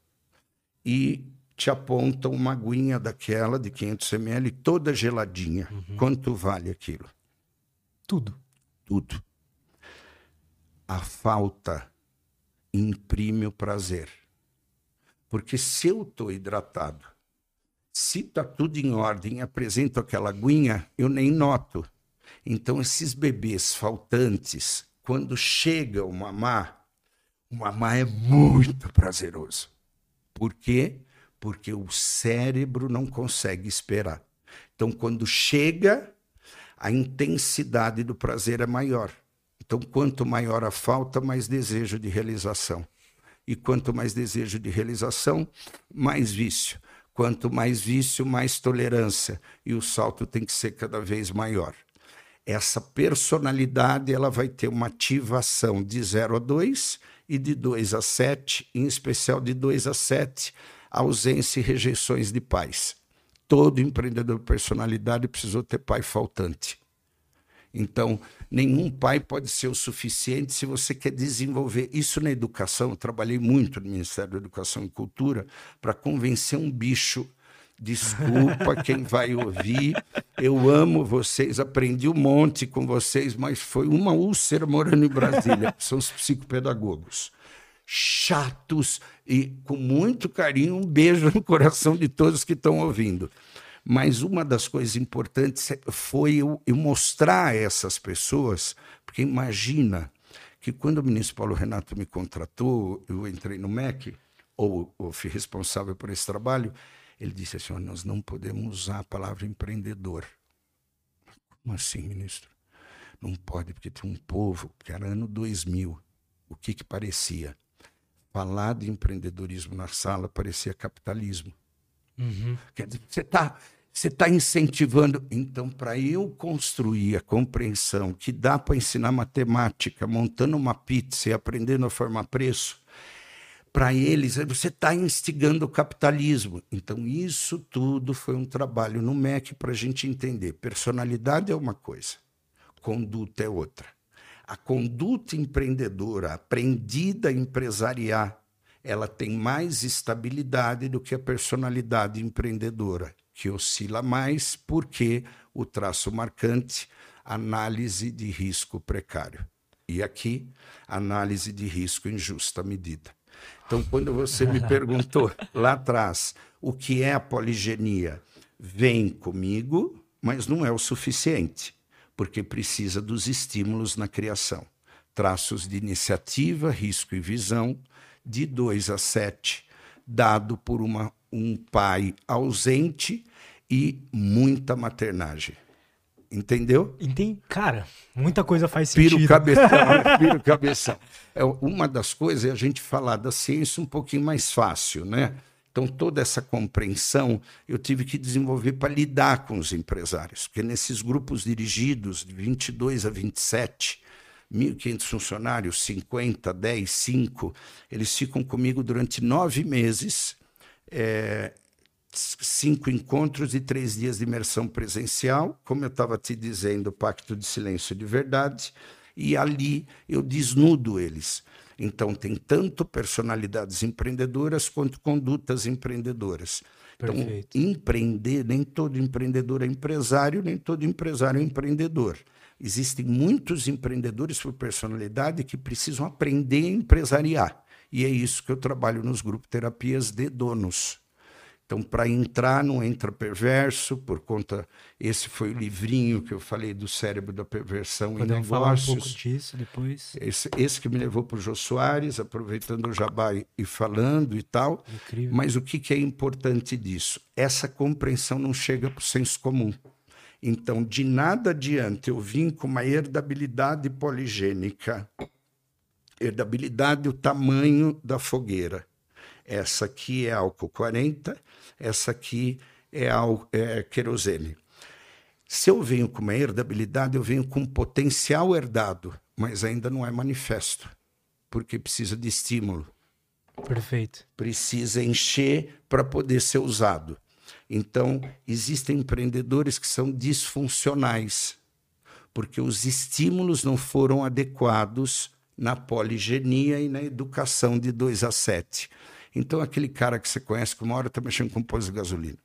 e te apontam uma aguinha daquela de 500 ml, toda geladinha. Uhum. Quanto vale aquilo? Tudo. Tudo a falta imprime o prazer. Porque se eu estou hidratado, se está tudo em ordem, apresento aquela aguinha, eu nem noto. Então, esses bebês faltantes, quando chega o mamá, o mamá é muito prazeroso. Por quê? Porque o cérebro não consegue esperar. Então, quando chega, a intensidade do prazer é maior. Então, quanto maior a falta, mais desejo de realização. E quanto mais desejo de realização, mais vício. Quanto mais vício, mais tolerância. E o salto tem que ser cada vez maior. Essa personalidade ela vai ter uma ativação de 0 a 2 e de 2 a 7, em especial de 2 a 7, ausência e rejeições de pais. Todo empreendedor de personalidade precisou ter pai faltante. Então, nenhum pai pode ser o suficiente se você quer desenvolver isso na educação. Eu trabalhei muito no Ministério da Educação e Cultura para convencer um bicho. Desculpa quem vai ouvir. Eu amo vocês, aprendi um monte com vocês, mas foi uma úlcera morando em Brasília. São os psicopedagogos chatos e com muito carinho um beijo no coração de todos que estão ouvindo. Mas uma das coisas importantes foi eu, eu mostrar a essas pessoas, porque imagina que quando o ministro Paulo Renato me contratou, eu entrei no MEC, ou, ou fui responsável por esse trabalho, ele disse assim: oh, nós não podemos usar a palavra empreendedor. Como assim, ministro? Não pode, porque tem um povo, que era ano 2000, o que, que parecia? Falar de empreendedorismo na sala parecia capitalismo. Uhum. Quer dizer, você está você está incentivando. Então, para eu construir a compreensão que dá para ensinar matemática montando uma pizza e aprendendo a formar preço, para eles, você está instigando o capitalismo. Então, isso tudo foi um trabalho no MEC para a gente entender. Personalidade é uma coisa, conduta é outra. A conduta empreendedora, aprendida a empresariar, ela tem mais estabilidade do que a personalidade empreendedora que oscila mais, porque o traço marcante, análise de risco precário. E aqui, análise de risco em justa medida. Então, quando você me perguntou lá atrás o que é a poligenia, vem comigo, mas não é o suficiente, porque precisa dos estímulos na criação. Traços de iniciativa, risco e visão, de 2 a 7, dado por uma, um pai ausente e muita maternagem. Entendeu? Entendi. Cara, muita coisa faz sentido. Piro cabeção, piro cabeção. É, uma das coisas é a gente falar da ciência um pouquinho mais fácil, né? Então, toda essa compreensão eu tive que desenvolver para lidar com os empresários, porque nesses grupos dirigidos, de 22 a 27, 1.500 funcionários, 50, 10, 5, eles ficam comigo durante nove meses. É, cinco encontros e três dias de imersão presencial, como eu estava te dizendo, Pacto de Silêncio de Verdade, e ali eu desnudo eles. Então, tem tanto personalidades empreendedoras quanto condutas empreendedoras. Então, Perfeito. Então, empreender, nem todo empreendedor é empresário, nem todo empresário é empreendedor. Existem muitos empreendedores por personalidade que precisam aprender a empresariar. E é isso que eu trabalho nos grupos terapias de donos Então, para entrar, não entra perverso, por conta. Esse foi o livrinho que eu falei do cérebro da perversão Podemos em negócios. falar um pouco disso depois. Esse, esse que me levou para o Jô Soares, aproveitando o jabá e, e falando e tal. Incrível. Mas o que, que é importante disso? Essa compreensão não chega para o senso comum. Então, de nada adianta eu vim com uma herdabilidade poligênica. Herdabilidade, o tamanho da fogueira. Essa aqui é álcool 40, essa aqui é, é querosene. Se eu venho com uma herdabilidade, eu venho com um potencial herdado, mas ainda não é manifesto, porque precisa de estímulo Perfeito. precisa encher para poder ser usado. Então, existem empreendedores que são disfuncionais, porque os estímulos não foram adequados na poligenia e na educação de 2 a 7. Então, aquele cara que você conhece que uma hora está mexendo com posto de gasolina,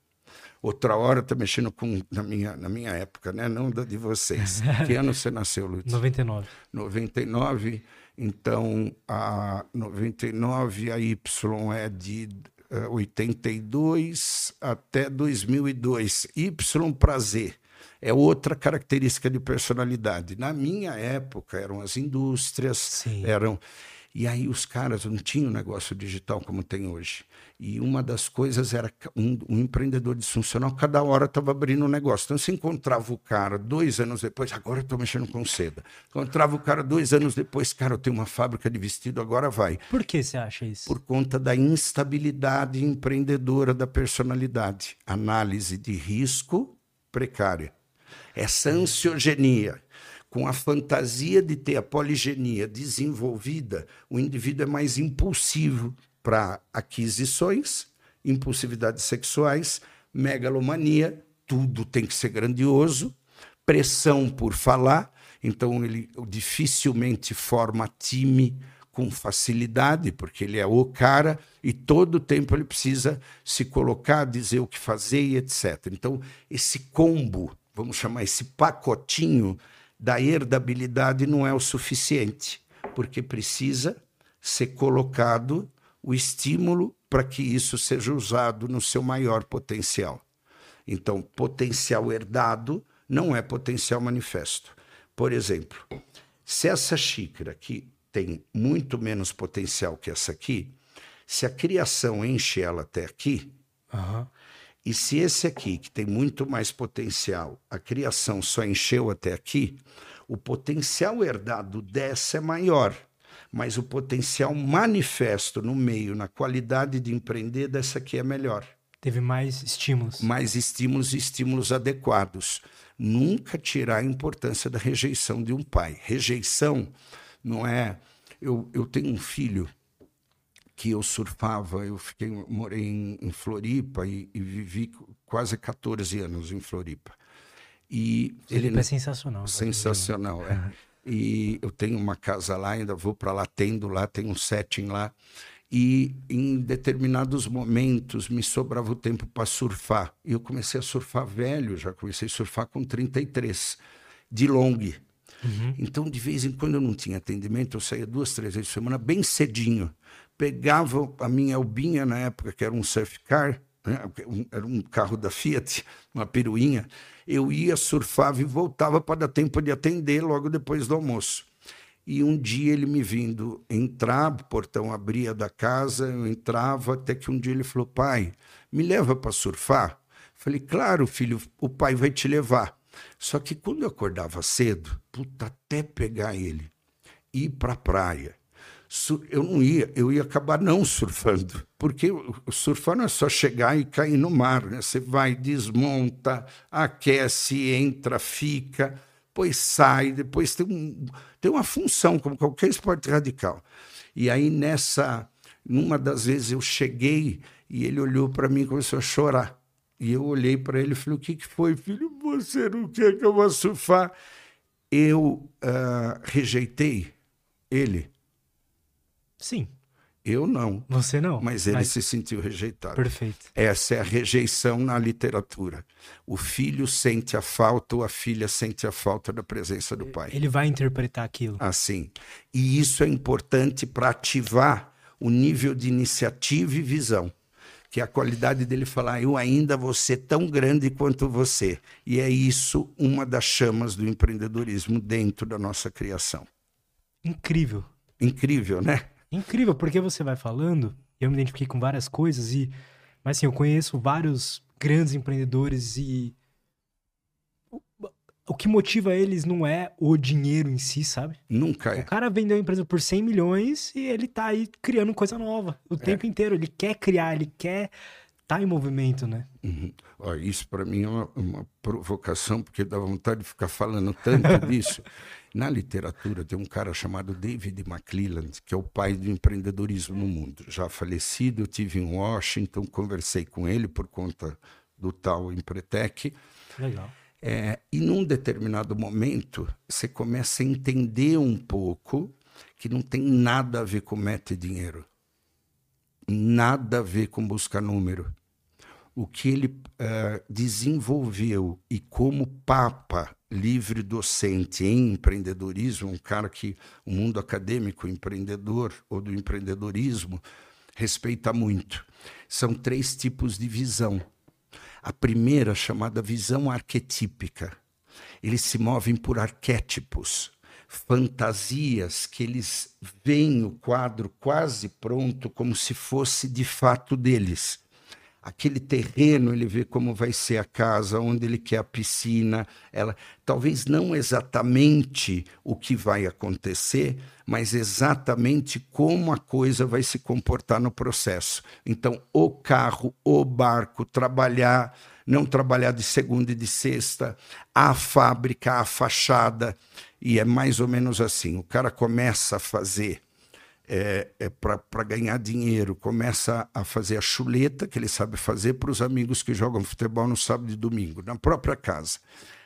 outra hora está mexendo com, na minha, na minha época, né? não da de vocês. que ano você nasceu, Lutz? 99. 99, então a 99 a Y é de eh, 82 até 2002. Y para Z é outra característica de personalidade. Na minha época eram as indústrias, Sim. eram e aí os caras não tinham negócio digital como tem hoje. E uma das coisas era um, um empreendedor disfuncional, cada hora estava abrindo um negócio. Então você encontrava o cara dois anos depois, agora eu estou mexendo com seda. Encontrava o cara dois anos depois, cara, eu tenho uma fábrica de vestido, agora vai. Por que você acha isso? Por conta da instabilidade empreendedora da personalidade. Análise de risco precária. Essa ansiogenia, com a fantasia de ter a poligenia desenvolvida, o indivíduo é mais impulsivo para aquisições, impulsividades sexuais, megalomania, tudo tem que ser grandioso, pressão por falar, então ele dificilmente forma time com facilidade, porque ele é o cara e todo o tempo ele precisa se colocar, dizer o que fazer e etc. Então, esse combo, vamos chamar esse pacotinho da herdabilidade não é o suficiente, porque precisa ser colocado o estímulo para que isso seja usado no seu maior potencial. Então, potencial herdado não é potencial manifesto. Por exemplo, se essa xícara aqui tem muito menos potencial que essa aqui, se a criação enche ela até aqui, Aham. E se esse aqui, que tem muito mais potencial, a criação só encheu até aqui, o potencial herdado dessa é maior, mas o potencial manifesto no meio, na qualidade de empreender, dessa aqui é melhor Teve mais estímulos. mais estímulos e estímulos adequados. Nunca tirar a importância da rejeição de um pai. Rejeição não é. Eu, eu tenho um filho que eu surfava, eu fiquei, morei em, em Floripa e, e vivi quase 14 anos em Floripa. E ele Ele é sensacional. Sensacional, é. E eu tenho uma casa lá, ainda vou para lá, tendo lá, tenho um setting lá. E em determinados momentos me sobrava o tempo para surfar. E eu comecei a surfar velho, já comecei a surfar com 33, de long. Então, de vez em quando eu não tinha atendimento, eu saía duas, três vezes por semana, bem cedinho. Pegava a minha Albinha na época, que era um surf car, né? era um carro da Fiat, uma peruinha. Eu ia, surfava e voltava para dar tempo de atender logo depois do almoço. E um dia ele me vindo entrar, o portão abria da casa, eu entrava, até que um dia ele falou: pai, me leva para surfar? Falei: claro, filho, o pai vai te levar. Só que quando eu acordava cedo, puta, até pegar ele, ir para a praia, eu não ia, eu ia acabar não surfando, porque surfar não é só chegar e cair no mar, né? Você vai, desmonta, aquece, entra, fica, depois sai, depois tem, um, tem uma função, como qualquer esporte radical. E aí nessa, numa das vezes eu cheguei e ele olhou para mim e começou a chorar. E eu olhei para ele e falei: O que, que foi, filho? Você não quer que eu vá surfar? Eu ah, rejeitei ele. Sim. Eu não. Você não. Mas ele se sentiu rejeitado. Perfeito. Essa é a rejeição na literatura. O filho sente a falta ou a filha sente a falta da presença do pai. Ele vai interpretar aquilo. Assim. E isso é importante para ativar o nível de iniciativa e visão. que é a qualidade dele falar: eu ainda vou ser tão grande quanto você. E é isso uma das chamas do empreendedorismo dentro da nossa criação. Incrível. Incrível, né? Incrível, porque você vai falando, eu me identifiquei com várias coisas e mas assim, eu conheço vários grandes empreendedores e o que motiva eles não é o dinheiro em si, sabe? Nunca é. O cara vendeu a empresa por 100 milhões e ele tá aí criando coisa nova o é. tempo inteiro. Ele quer criar, ele quer tá em movimento, né? Uhum. Ó, isso para mim é uma, uma, provocação, porque dá vontade de ficar falando tanto disso. Na literatura tem um cara chamado David McClelland, que é o pai do empreendedorismo no mundo. Já falecido, eu tive em Washington, conversei com ele por conta do tal Empretec. Legal. É, e num determinado momento, você começa a entender um pouco que não tem nada a ver com meta e dinheiro. Nada a ver com buscar número. O que ele uh, desenvolveu e como papa livre docente em empreendedorismo, um cara que o mundo acadêmico empreendedor ou do empreendedorismo respeita muito. São três tipos de visão a primeira, chamada visão arquetípica. Eles se movem por arquétipos, fantasias que eles veem o quadro quase pronto, como se fosse de fato deles aquele terreno, ele vê como vai ser a casa, onde ele quer a piscina, ela talvez não exatamente o que vai acontecer, mas exatamente como a coisa vai se comportar no processo. Então, o carro, o barco, trabalhar, não trabalhar de segunda e de sexta, a fábrica, a fachada, e é mais ou menos assim. O cara começa a fazer é, é para ganhar dinheiro, começa a fazer a chuleta que ele sabe fazer para os amigos que jogam futebol no sábado e domingo, na própria casa.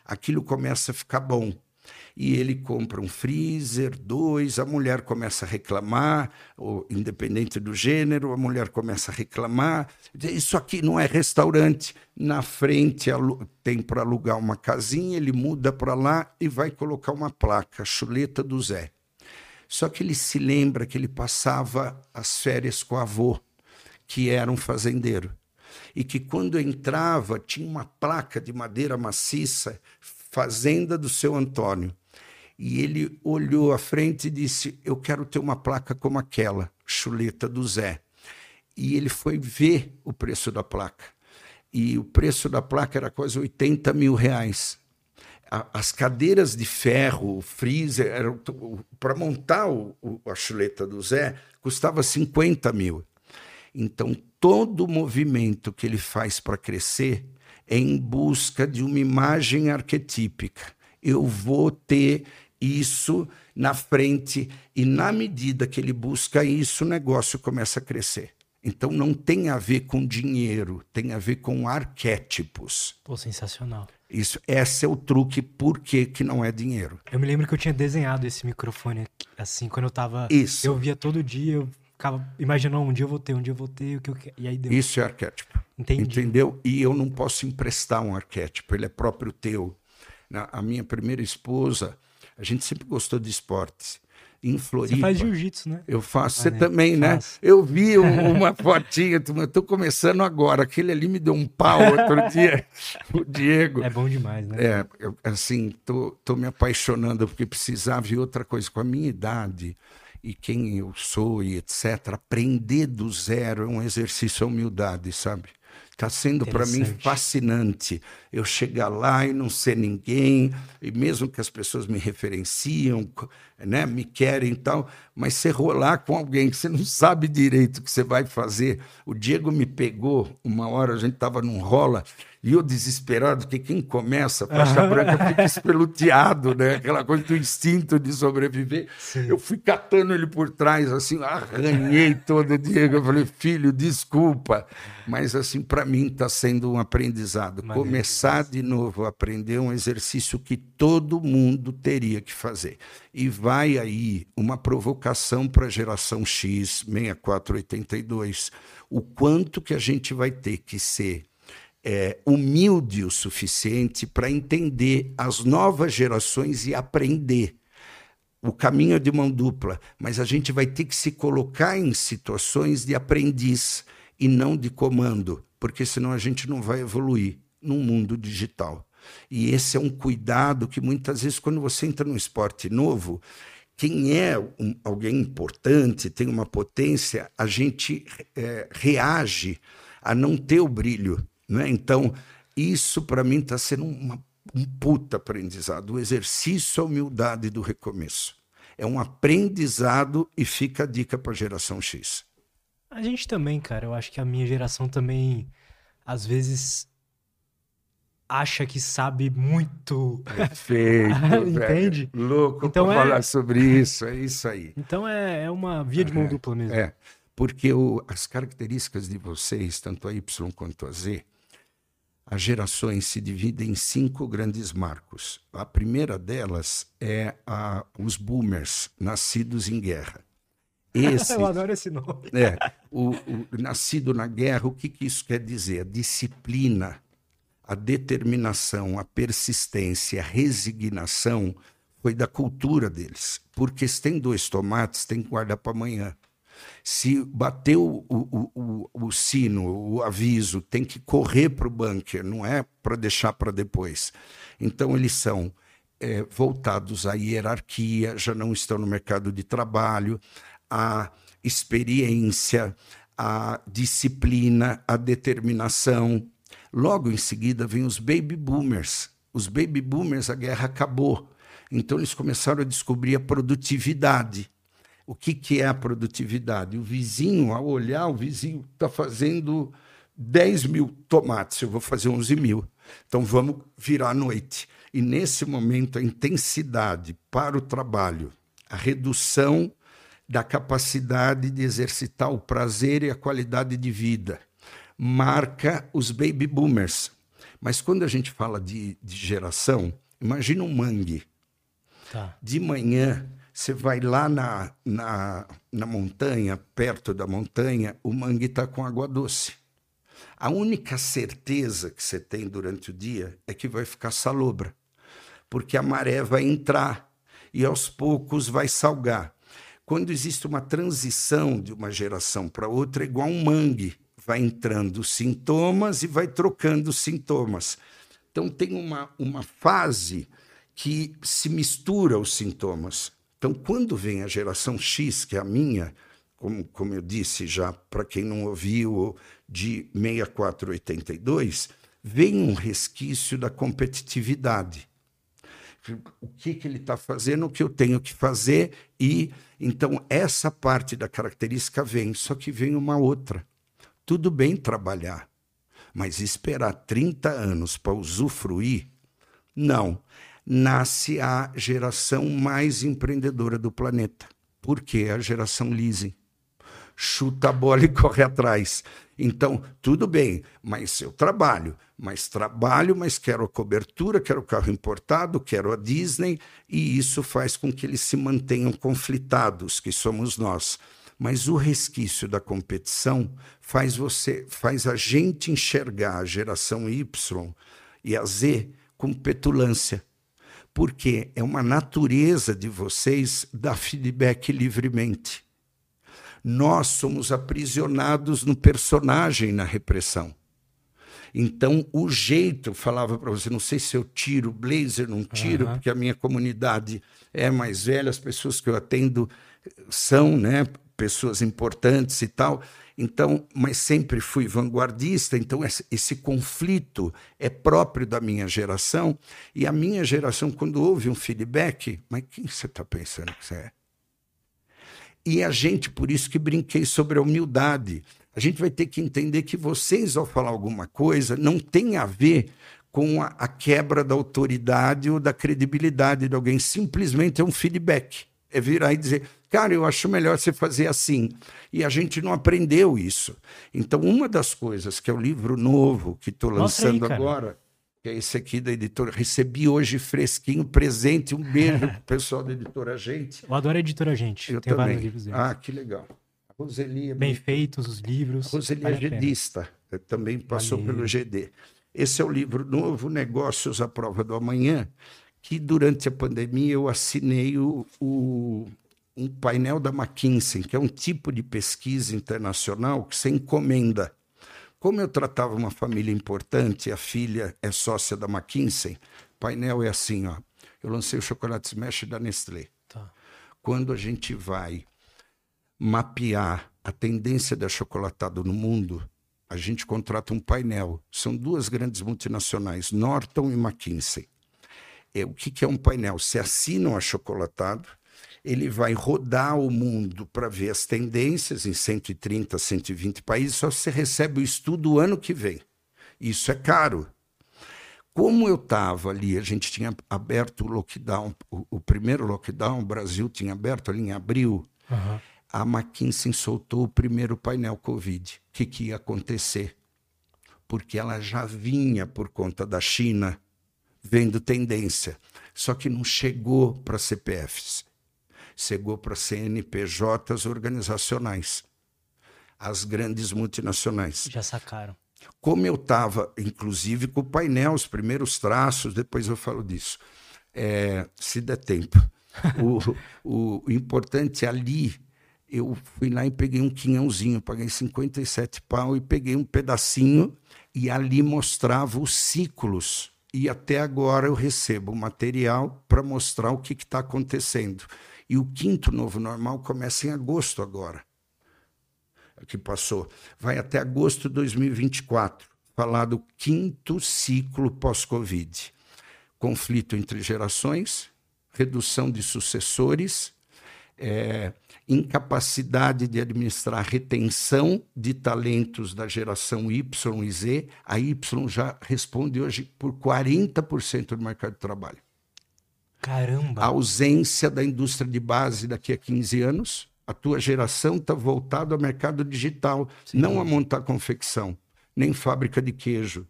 Aquilo começa a ficar bom. E ele compra um freezer, dois, a mulher começa a reclamar, ou, independente do gênero, a mulher começa a reclamar. Isso aqui não é restaurante. Na frente tem para alugar uma casinha, ele muda para lá e vai colocar uma placa, chuleta do Zé. Só que ele se lembra que ele passava as férias com o avô, que era um fazendeiro. E que quando entrava tinha uma placa de madeira maciça, Fazenda do seu Antônio. E ele olhou à frente e disse: Eu quero ter uma placa como aquela, chuleta do Zé. E ele foi ver o preço da placa. E o preço da placa era quase 80 mil reais as cadeiras de ferro, o freezer, para montar o, o, a chuleta do Zé, custava 50 mil. Então, todo o movimento que ele faz para crescer é em busca de uma imagem arquetípica. Eu vou ter isso na frente, e na medida que ele busca isso, o negócio começa a crescer. Então não tem a ver com dinheiro, tem a ver com arquétipos. Pô, sensacional. Isso, esse é o truque, por que, que não é dinheiro. Eu me lembro que eu tinha desenhado esse microfone assim, quando eu tava. Isso. Eu via todo dia, eu ficava imaginando um dia eu vou ter, um dia eu vou ter, o que eu quero. E aí deu. Isso é arquétipo. Entendi. Entendeu? E eu não posso emprestar um arquétipo, ele é próprio teu. Na, a minha primeira esposa, a gente sempre gostou de esportes em Floripa. Você faz jiu-jitsu, né? Eu faço. Você também, né? Faço. Eu vi uma fotinha, eu tô começando agora. Aquele ali me deu um pau outro dia, o Diego. É bom demais, né? É, eu, assim, tô, tô me apaixonando porque precisava ver outra coisa. Com a minha idade e quem eu sou e etc., aprender do zero é um exercício à humildade, sabe? Está sendo para mim fascinante eu chegar lá e não ser ninguém, e mesmo que as pessoas me referenciam, né, me querem e tal, mas você rolar com alguém que você não sabe direito o que você vai fazer. O Diego me pegou, uma hora a gente estava num rola, e eu desesperado, porque quem começa, faixa branca, fica espeluteado, né? Aquela coisa do instinto de sobreviver. Sim. Eu fui catando ele por trás, assim, arranhei todo o Diego. Eu falei, filho, desculpa. Mas, assim, para mim está sendo um aprendizado. Começar de novo a aprender um exercício que todo mundo teria que fazer. E vai aí uma provocação para a geração X, 6482, o quanto que a gente vai ter que ser é, humilde o suficiente para entender as novas gerações e aprender. O caminho é de mão dupla, mas a gente vai ter que se colocar em situações de aprendiz e não de comando, porque senão a gente não vai evoluir num mundo digital. E esse é um cuidado que muitas vezes, quando você entra num esporte novo, quem é um, alguém importante, tem uma potência, a gente é, reage a não ter o brilho. Né? Então, isso para mim está sendo uma, um puta aprendizado. O exercício, a humildade do recomeço. É um aprendizado e fica a dica para a geração X. A gente também, cara. Eu acho que a minha geração também, às vezes, acha que sabe muito. Perfeito. Entende? Velho. Louco então é... falar sobre isso, é isso aí. Então é, é uma via de mão é, dupla mesmo. É, porque o, as características de vocês, tanto a Y quanto a Z, as gerações se dividem em cinco grandes marcos. A primeira delas é a, os boomers, nascidos em guerra. Esse, Eu adoro esse nome. É, o, o, nascido na guerra, o que, que isso quer dizer? A disciplina, a determinação, a persistência, a resignação foi da cultura deles. Porque se tem dois tomates, tem que guardar para amanhã. Se bateu o, o, o, o, sino, o aviso, tem que correr para o bunker, não é para deixar para depois. Então, eles são é, voltados à hierarquia, já não estão no mercado de trabalho, à experiência, à disciplina, à determinação. Logo em seguida vem os baby boomers. Os baby boomers, a guerra acabou. Então eles começaram a descobrir a produtividade. O que, que é a produtividade? O vizinho, ao olhar, o vizinho está fazendo 10 mil tomates, eu vou fazer 11 mil. Então vamos virar à noite. E nesse momento, a intensidade para o trabalho, a redução da capacidade de exercitar o prazer e a qualidade de vida, marca os baby boomers. Mas quando a gente fala de, de geração, imagina um mangue. Tá. De manhã, você vai lá na, na, na montanha, perto da montanha, o mangue está com água doce. A única certeza que você tem durante o dia é que vai ficar salobra, porque a maré vai entrar e aos poucos vai salgar. Quando existe uma transição de uma geração para outra, é igual um mangue, vai entrando sintomas e vai trocando sintomas. Então tem uma, uma fase que se mistura os sintomas. Então, quando vem a geração X, que é a minha, como, como eu disse já, para quem não ouviu, de 64 82, vem um resquício da competitividade. O que, que ele está fazendo, o que eu tenho que fazer, e então essa parte da característica vem, só que vem uma outra. Tudo bem trabalhar, mas esperar 30 anos para usufruir, não nasce a geração mais empreendedora do planeta. Por quê? A geração leasing. Chuta a bola e corre atrás. Então, tudo bem, mas eu trabalho, mas trabalho, mas quero a cobertura, quero o carro importado, quero a Disney, e isso faz com que eles se mantenham conflitados, que somos nós. Mas o resquício da competição faz você, faz a gente enxergar a geração Y e a Z com petulância porque é uma natureza de vocês dar feedback livremente. Nós somos aprisionados no personagem na repressão. Então, o jeito, falava para você, não sei se eu tiro blazer, não tiro, uhum. porque a minha comunidade é mais velha, as pessoas que eu atendo são né, pessoas importantes e tal. Então, mas sempre fui vanguardista, então esse, esse, conflito é próprio da minha geração, e a minha geração, quando houve um feedback, mas quem você está pensando que você é? E a gente, por isso que brinquei sobre a humildade. A gente vai ter que entender que vocês, ao falar alguma coisa, não tem a ver com a, a quebra da autoridade ou da credibilidade de alguém, simplesmente é um feedback. É virar e dizer, Cara, eu acho melhor você fazer assim. E a gente não aprendeu isso. Então, uma das coisas que é o livro novo que estou lançando aí, agora, que é esse aqui da editora, recebi hoje fresquinho, presente, um beijo pro pessoal da editora Gente. Eu adoro a editora Gente. Eu Tem também. vários livros Ah, que legal. A Roseli é bem, feitos os livros. A Roseli vale é gedista, também passou Valeu. pelo GD. Esse é o livro novo, Negócios à Prova do Amanhã, que durante a pandemia eu assinei o, o um painel da McKinsey, que é um tipo de pesquisa internacional que você encomenda. Como eu tratava uma família importante, a filha é sócia da McKinsey, painel é assim, ó. Eu lancei o chocolate smash da Nestlé. Tá. Quando a gente vai mapear a tendência da chocolatada no mundo, a gente contrata um painel. São duas grandes multinacionais, Norton e McKinsey. É, o que, que é um painel? Se assinam a chocolatado, ele vai rodar o mundo para ver as tendências em 130, 120 países, só você recebe o estudo o ano que vem. Isso é caro. Como eu estava ali, a gente tinha aberto o lockdown, o, o, primeiro lockdown, o Brasil tinha aberto ali em abril, uhum. a McKinsey soltou o primeiro painel Covid. O que, que ia acontecer? Porque ela já vinha, por conta da China, vendo tendência. Só que não chegou para CPFs chegou para CNPJs organizacionais, as grandes multinacionais. Já sacaram. Como eu estava, inclusive, com o painel, os primeiros traços, depois eu falo disso, é, se der tempo. o, o, o importante ali eu fui lá e peguei um quinhãozinho, paguei 57 pau e peguei um pedacinho e ali mostrava os ciclos. E até agora eu recebo material para mostrar o que está acontecendo. E o quinto novo normal começa em agosto agora, que passou. Vai até agosto de 2024, falar do quinto ciclo pós-Covid. Conflito entre gerações, redução de sucessores, é, incapacidade de administrar retenção de talentos da geração Y e Z. A Y já responde hoje por 40% do mercado de trabalho. Caramba! A ausência da indústria de base daqui a 15 anos. A tua geração está voltada ao mercado digital, Sim. não a montar confecção, nem fábrica de queijo,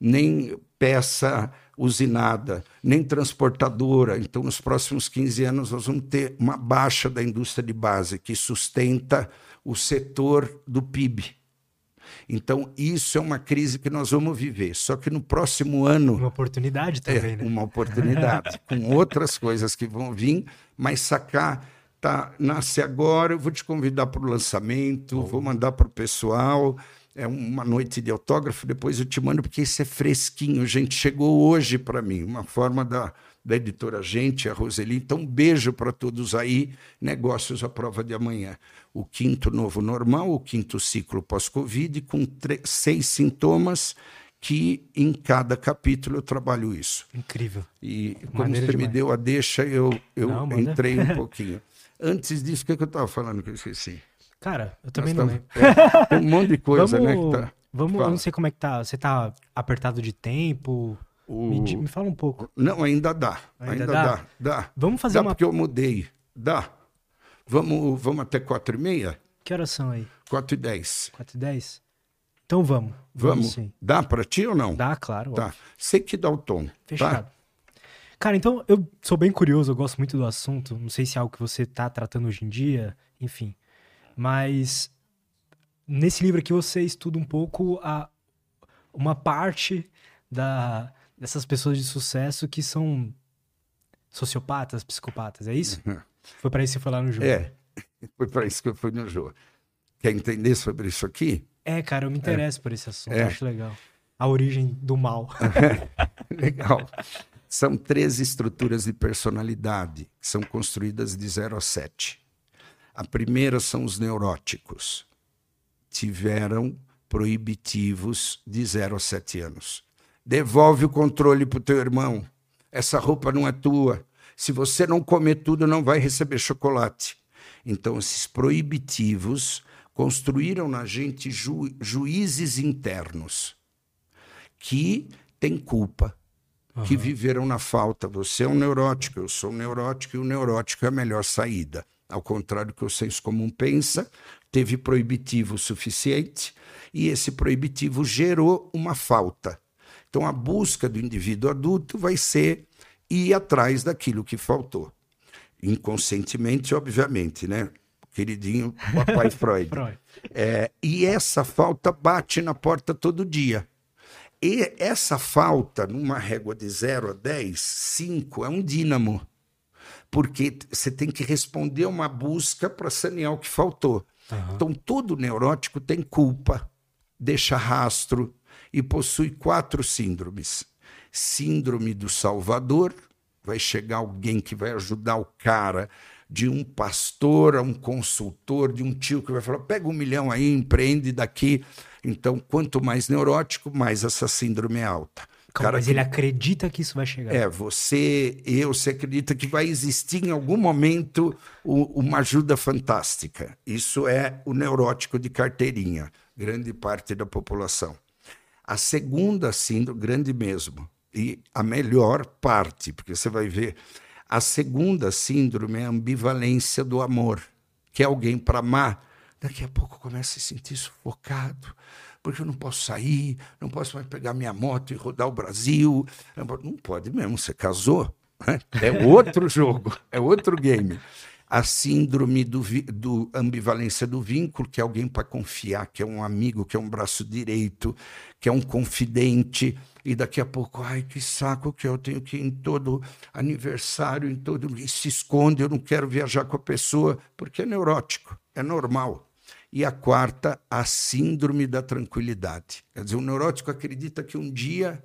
nem peça usinada, nem transportadora. Então, nos próximos 15 anos, nós vamos ter uma baixa da indústria de base que sustenta o setor do PIB. Então, isso é uma crise que nós vamos viver. Só que no próximo ano. Uma oportunidade também, é, né? Uma oportunidade, com outras coisas que vão vir, mas sacar. Tá, nasce agora, eu vou te convidar para o lançamento, oh. vou mandar para o pessoal. É uma noite de autógrafo, depois eu te mando, porque isso é fresquinho, gente. Chegou hoje para mim, uma forma da, da editora Gente, a Roseli. Então, um beijo para todos aí. Negócios à prova de amanhã. O quinto novo normal, o quinto ciclo pós-Covid, com seis sintomas que em cada capítulo eu trabalho isso. Incrível. E como Maneiro você demais. me deu a deixa, eu, eu Não, entrei um pouquinho. Antes disso, o que, é que eu estava falando que eu esqueci? Cara, eu também Nós não lembro. É, tem um monte de coisa, vamos, né? Tá... Vamos, eu não sei como é que tá. Você tá apertado de tempo? O... Me, me, fala um pouco. Não, ainda dá. Ainda, ainda dá? dá? dá. Vamos fazer dá uma. porque eu mudei. Dá. Vamos, vamos até quatro e meia? Que horas são aí? Quatro e dez. Quatro e dez? Então vamos. Vamos. vamos dá para ti ou não? Dá, claro. Tá. Sei que dá o tom. Tá? Fechado. Tá? Cara, então eu sou bem curioso, eu gosto muito do assunto. Não sei se é algo que você está tratando hoje em dia, enfim. Mas nesse livro aqui você estuda um pouco a, uma parte da, dessas pessoas de sucesso que são sociopatas, psicopatas, é isso? Uhum. Foi para isso que você foi lá no jogo? É, foi para isso que eu fui no jogo. Quer entender sobre isso aqui? É, cara, eu me interesso é. por esse assunto, é. acho legal. A origem do mal. legal. São três estruturas de personalidade que são construídas de 0 a 7. A primeira são os neuróticos. Tiveram proibitivos de 0 a 7 anos. Devolve o controle para o teu irmão. Essa roupa não é tua. Se você não comer tudo, não vai receber chocolate. Então, esses proibitivos construíram na gente ju juízes internos que têm culpa, uhum. que viveram na falta. Você é um neurótico, eu sou um neurótico, e o neurótico é a melhor saída. Ao contrário do que o senso comum pensa, teve proibitivo suficiente e esse proibitivo gerou uma falta. Então, a busca do indivíduo adulto vai ser ir atrás daquilo que faltou. Inconscientemente, obviamente, né? Queridinho papai Freud. Freud. É, e essa falta bate na porta todo dia. E essa falta, numa régua de 0 a 10, 5 é um dínamo. Porque você tem que responder uma busca para sanear o que faltou. Uhum. Então, todo neurótico tem culpa, deixa rastro e possui quatro síndromes. Síndrome do Salvador, vai chegar alguém que vai ajudar o cara, de um pastor a um consultor, de um tio que vai falar: pega um milhão aí, empreende daqui. Então, quanto mais neurótico, mais essa síndrome é alta. Calma, cara mas que... ele acredita que isso vai chegar. É, você, eu, você acredita que vai existir em algum momento o, uma ajuda fantástica. Isso é o neurótico de carteirinha, grande parte da população. A segunda síndrome, grande mesmo, e a melhor parte, porque você vai ver, a segunda síndrome é a ambivalência do amor, que é alguém para amar, daqui a pouco começa a se sentir sufocado, porque eu não posso sair, não posso mais pegar minha moto e rodar o Brasil. Não pode mesmo, você casou. Né? É outro jogo, é outro game. A síndrome do, do ambivalência do vínculo, que é alguém para confiar, que é um amigo, que é um braço direito, que é um confidente, e daqui a pouco, ai, que saco que eu tenho que ir em todo aniversário, em todo. E se esconde, eu não quero viajar com a pessoa, porque é neurótico, é normal. E a quarta, a síndrome da tranquilidade. Quer dizer, o neurótico acredita que um dia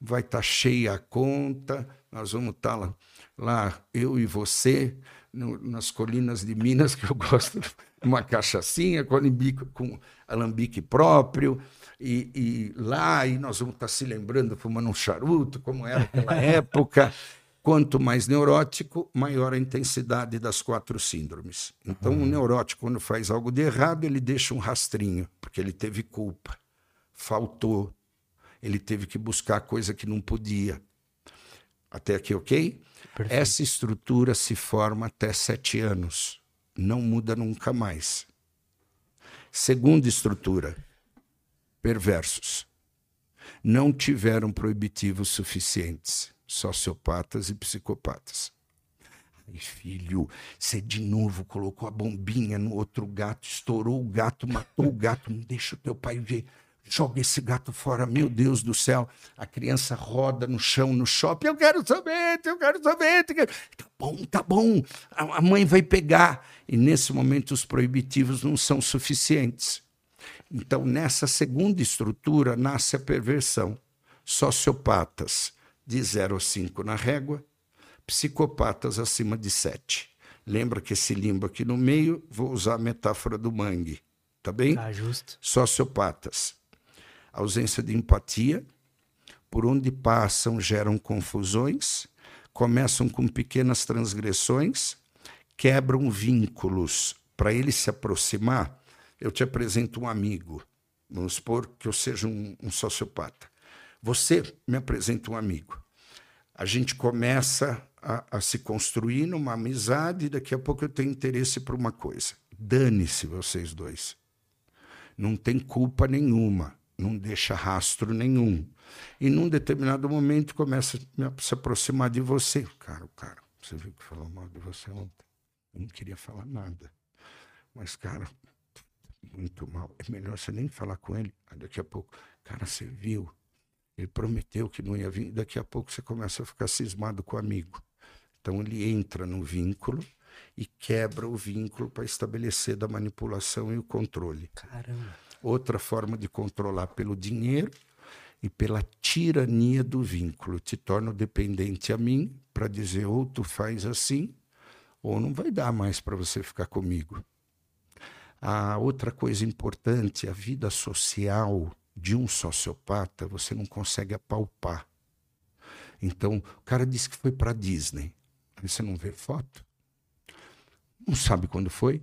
vai estar tá cheia a conta, nós vamos estar tá lá, lá, eu e você, no, nas colinas de Minas, que eu gosto, uma cachaçinha com alambique, com alambique próprio, e, e, lá e nós vamos estar tá se lembrando, fumando um charuto, como era aquela época. Quanto mais neurótico, maior a intensidade das quatro síndromes. Então, uhum. o neurótico, quando faz algo de errado, ele deixa um rastrinho, porque ele teve culpa, faltou, ele teve que buscar coisa que não podia. Até aqui, ok? Perfeito. Essa estrutura se forma até sete anos, não muda nunca mais. Segunda estrutura: perversos. Não tiveram proibitivos suficientes sociopatas e psicopatas. Ai, filho, você de novo colocou a bombinha no outro gato, estourou o gato, matou o gato, não deixa o teu pai ver. Joga esse gato fora, meu Deus do céu. A criança roda no chão, no shopping. Eu quero sorvete, eu quero sorvete. Quero... Tá bom, tá bom. A mãe vai pegar. E nesse momento os proibitivos não são suficientes. Então, nessa segunda estrutura, nasce a perversão. Sociopatas, de 0 a 5 na régua, psicopatas acima de 7. Lembra que esse limbo aqui no meio, vou usar a metáfora do mangue, tá bem? Tá, justo. Sociopatas. Ausência de empatia, por onde passam geram confusões, começam com pequenas transgressões, quebram vínculos. Para ele se aproximar, eu te apresento um amigo. Vamos supor que eu seja um, um sociopata. Você me apresenta um amigo. A gente começa a, a se construir numa amizade e daqui a pouco eu tenho interesse por uma coisa. Dane-se vocês dois. Não tem culpa nenhuma, não deixa rastro nenhum. E num determinado momento começa a se aproximar de você. Cara, cara, você viu que falou mal de você ontem? Eu não queria falar nada. Mas, cara, muito mal. É melhor você nem falar com ele. Daqui a pouco, cara, você viu? Ele prometeu que não ia vir, daqui a pouco você começa a ficar cismado com o amigo. Então ele entra no vínculo e quebra o vínculo para estabelecer da manipulação e o controle. Caramba. Outra forma de controlar pelo dinheiro e pela tirania do vínculo. Te torno dependente a mim para dizer ou tu faz assim ou não vai dar mais para você ficar comigo. A outra coisa importante, a vida social de um sociopata você não consegue apalpar. Então, o cara disse que foi para Disney. Você não vê foto. Não sabe quando foi.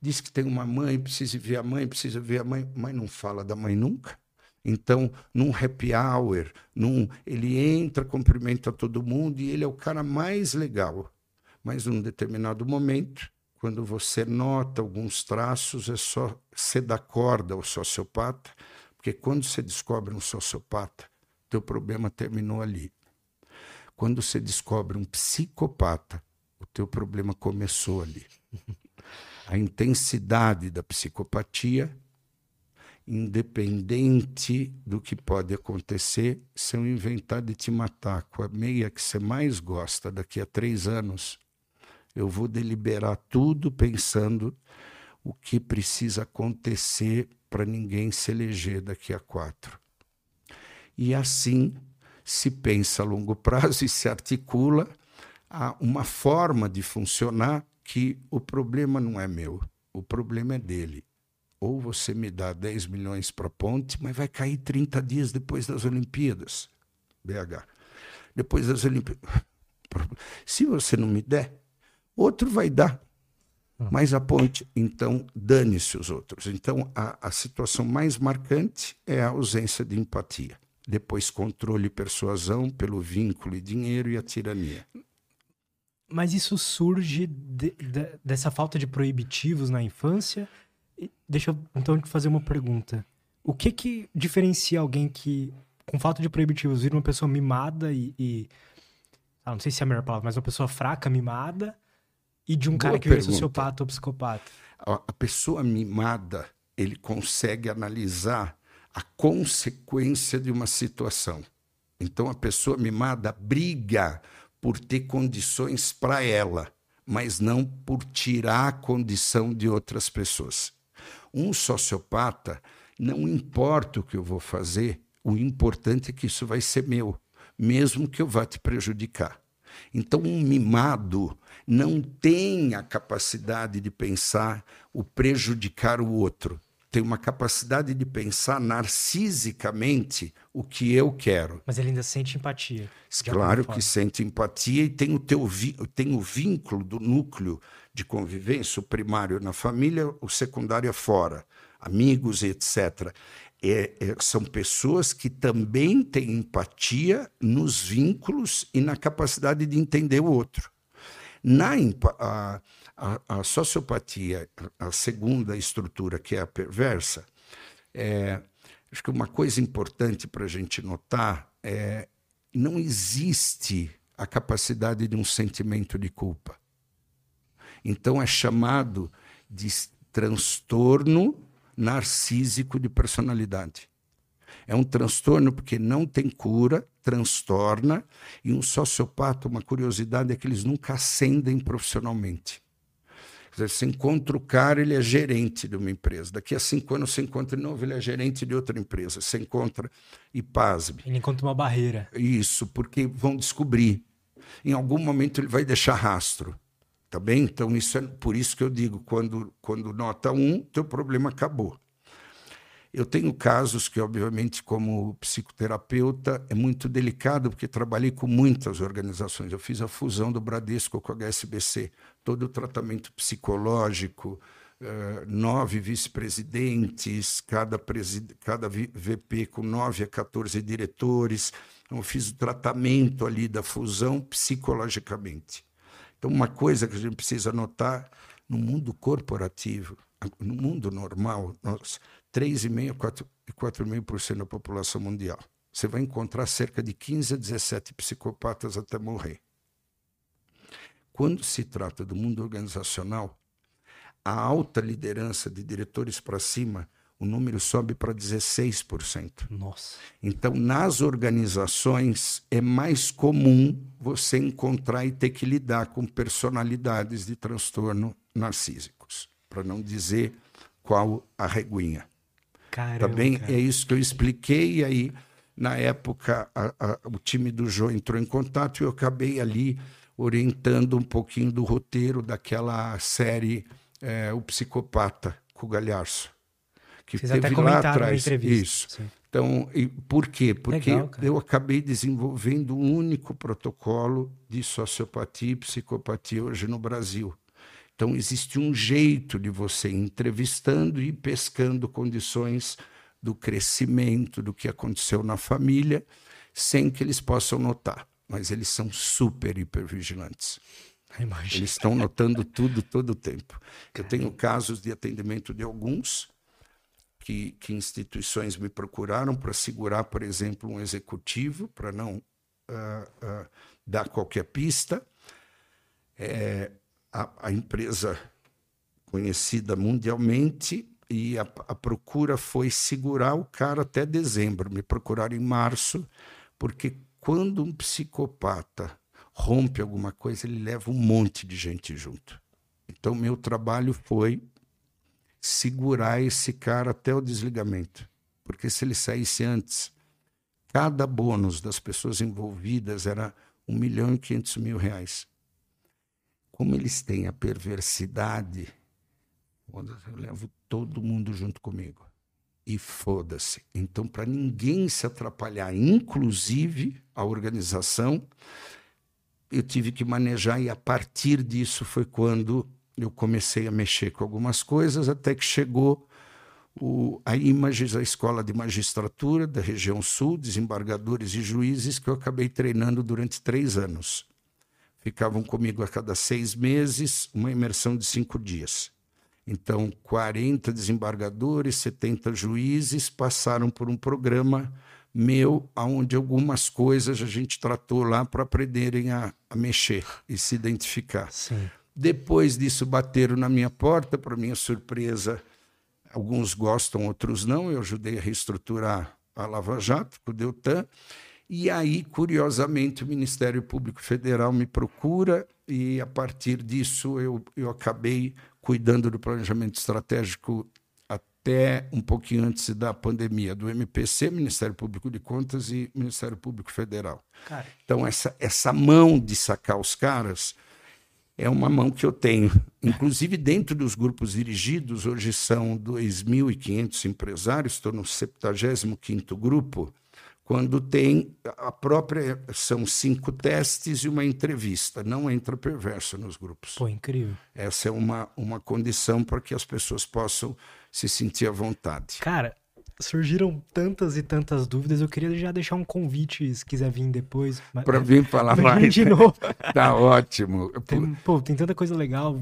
Diz que tem uma mãe, precisa ver a mãe, precisa ver a mãe, mas não fala da mãe nunca. Então, num happy hour, num, ele entra, cumprimenta todo mundo e ele é o cara mais legal. Mas num determinado momento, quando você nota alguns traços, é só você dar corda ao sociopata porque quando você descobre um sociopata, teu problema terminou ali. Quando você descobre um psicopata, o teu problema começou ali. A intensidade da psicopatia, independente do que pode acontecer, se eu inventar de te matar com a meia que você mais gosta daqui a três anos, Eu vou deliberar tudo pensando o que precisa acontecer para ninguém se eleger daqui a quatro. E assim se pensa a longo prazo e se articula a uma forma de funcionar que o problema não é meu, o problema é dele. Ou você me dá 10 milhões para a ponte, mas vai cair 30 dias depois das Olimpíadas. BH. Depois das Olimpíadas. Se você não me der, outro vai dar. Ah. Mas a ponte, então, dane-se os outros. Então, a, a situação mais marcante é a ausência de empatia. Depois, controle e persuasão pelo vínculo e dinheiro e a tirania. Mas isso surge de, de, dessa falta de proibitivos na infância? Deixa eu então te fazer uma pergunta. O que que diferencia alguém que, com falta de proibitivos, vira uma pessoa mimada e. e ah, não sei se é a melhor palavra, mas uma pessoa fraca, mimada, e de um Boa cara que pergunta. vira sociopata ou psicopata? A, a pessoa mimada, ele consegue analisar a consequência de uma situação. Então, a pessoa mimada briga por ter condições para ela, mas não por tirar a condição de outras pessoas. Um sociopata, não importa o que eu vou fazer, o importante é que isso vai ser meu, mesmo que eu vá te prejudicar. Então, um mimado não tem a capacidade de pensar o prejudicar o outro tem uma capacidade de pensar narcisicamente o que eu quero. Mas ele ainda sente empatia. Claro que sente empatia e tem o, teu tem o vínculo do núcleo de convivência, o primário na família, o secundário é fora, amigos, etc. É, é, são pessoas que também têm empatia nos vínculos e na capacidade de entender o outro. Na a, a, a sociopatia, a segunda estrutura, que é a perversa, é, acho que uma coisa importante para a gente notar é não existe a capacidade de um sentimento de culpa. Então é chamado de transtorno narcísico de personalidade. É um transtorno porque não tem cura, transtorna, e um sociopata, uma curiosidade é que eles nunca ascendem profissionalmente. Você encontra o cara, ele é gerente de uma empresa. Daqui a cinco anos você encontra de novo, ele é gerente de outra empresa. Você encontra e pasme. Ele encontra uma barreira. Isso, porque vão descobrir. Em algum momento ele vai deixar rastro. Tá bem? Então, isso é por isso que eu digo: quando, quando nota um, teu problema acabou. Eu tenho casos que, obviamente, como psicoterapeuta, é muito delicado, porque trabalhei com muitas organizações. Eu fiz a fusão do Bradesco com a HSBC, todo o tratamento psicológico, uh, nove vice-presidentes, cada, cada VP com nove a 14 diretores. Então, eu fiz o tratamento ali da fusão psicologicamente. Então, uma coisa que a gente precisa notar no mundo corporativo, no mundo normal, nós 3,5% a 4,5% da população mundial. Você vai encontrar cerca de 15 a 17 psicopatas até morrer. Quando se trata do mundo organizacional, a alta liderança de diretores para cima, o número sobe para 16%. Nossa. Então, nas organizações, é mais comum você encontrar e ter que lidar com personalidades de transtorno narcísicos, para não dizer qual a reguinha. Caramba, Também cara. é isso que eu expliquei. E aí, na época, a, a, o time do Jô entrou em contato e eu acabei ali orientando um pouquinho do roteiro daquela série é, O Psicopata, com o Galharço. Que Vocês teve até lá atrás. Isso. Sim. Então, e por quê? Porque Legal, eu acabei desenvolvendo um único protocolo de sociopatia e psicopatia hoje no Brasil. Então, existe um jeito de você entrevistando e pescando condições do crescimento, do que aconteceu na família, sem que eles possam notar. Mas eles são super hipervigilantes. Eles estão notando tudo todo o tempo. Eu tenho casos de atendimento de alguns que, que instituições me procuraram para segurar, por exemplo, um executivo, para não uh, uh, dar qualquer pista. É, a, a empresa conhecida mundialmente e a, a, procura foi segurar o cara até dezembro. Me procuraram em março, porque quando um psicopata rompe alguma coisa, ele leva um monte de gente junto. Então, meu trabalho foi segurar esse cara até o desligamento. Porque se ele saísse antes, cada bônus das pessoas envolvidas era um milhão e quinhentos mil reais. Como eles têm a perversidade, eu levo todo mundo junto comigo. E foda-se. Então, para ninguém se atrapalhar, inclusive a organização, eu tive que manejar, e a partir disso foi quando eu comecei a mexer com algumas coisas, até que chegou o, a Images, a escola de magistratura da região sul, desembargadores e juízes, que eu acabei treinando durante três anos. Ficavam comigo a cada seis meses, uma imersão de cinco dias. Então, 40 desembargadores, 70 juízes passaram por um programa meu, onde algumas coisas a gente tratou lá para aprenderem a, a, mexer e se identificar. Sim. Depois disso, bateram na minha porta, para minha surpresa, alguns gostam, outros não. Eu ajudei a reestruturar a Lava Jato, com o Deltan. E aí, curiosamente, o Ministério Público Federal me procura e, a partir disso, eu, eu acabei cuidando do planejamento estratégico até um pouquinho antes da pandemia, do MPC, Ministério Público de Contas e Ministério Público Federal. Cara. Então, essa, essa mão de sacar os caras é uma mão que eu tenho. Inclusive, dentro dos grupos dirigidos, hoje são 2.500 empresários, estou no 75º grupo, quando tem a própria. São cinco testes e uma entrevista. Não entra perverso nos grupos. Pô, incrível. Essa é uma, uma condição para que as pessoas possam se sentir à vontade. Cara, surgiram tantas e tantas dúvidas. Eu queria já deixar um convite, se quiser vir depois. Para vir falar mais. De novo. tá ótimo. Tem, pô, tem tanta coisa legal.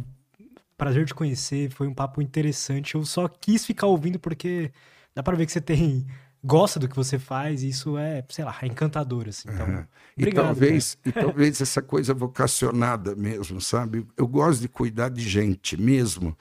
Prazer te conhecer. Foi um papo interessante. Eu só quis ficar ouvindo porque dá para ver que você tem gosta do que você faz, e isso é, sei lá, é encantador, assim. Então, obrigado, e talvez, e talvez essa coisa vocacionada mesmo, sabe? Eu gosto de cuidar de gente mesmo.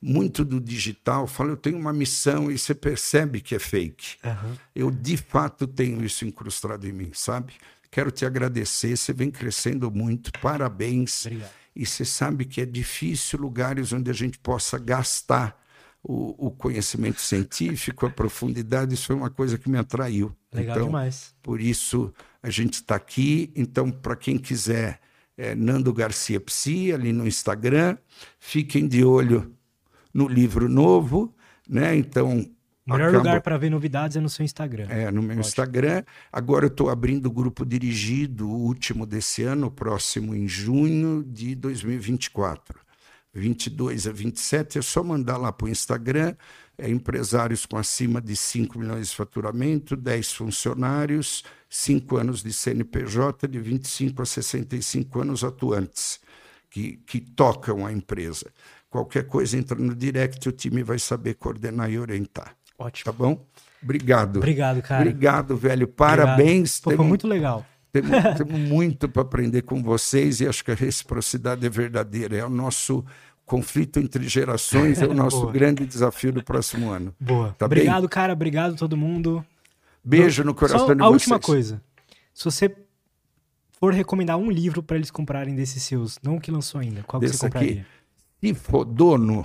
Muito do digital, fala, eu tenho uma missão e você percebe que é fake. Uhum. Eu de fato tenho isso incrustado em mim, sabe? Quero te agradecer, você vem crescendo muito, parabéns. Obrigado. E você sabe que é difícil lugares onde a gente possa gastar o, o, conhecimento científico, a profundidade, isso foi uma coisa que me atraiu. Legal então, demais. Por isso a gente está aqui. Então, para quem quiser, é Nando Garcia Psi, ali no Instagram. Fiquem de olho no livro novo, né? Então. O melhor acabo... lugar para ver novidades é no seu Instagram. É, no meu Pode. Instagram. Agora eu estou abrindo o grupo dirigido, o último desse ano, próximo em junho de 2024. 22 a 27, é só mandar lá para o Instagram, é empresários com acima de 5 milhões de faturamento, 10 funcionários, 5 anos de CNPJ, de 25 a 65 anos atuantes, que, que tocam a empresa. Qualquer coisa entra no direct, o time vai saber coordenar e orientar. Ótimo. Tá bom? Obrigado. Obrigado, cara. Obrigado, velho. Parabéns. Pô, foi muito legal. Temos, temos muito para aprender com vocês e acho que a reciprocidade é verdadeira. É o nosso conflito entre gerações, é o nosso grande desafio do próximo ano. Boa. Tá obrigado, bem? cara. Obrigado todo mundo. Beijo no coração Só de a vocês. última coisa. Se você for recomendar um livro para eles comprarem desses seus, não o que lançou ainda, qual Desse que você compraria? Aqui, se for dono,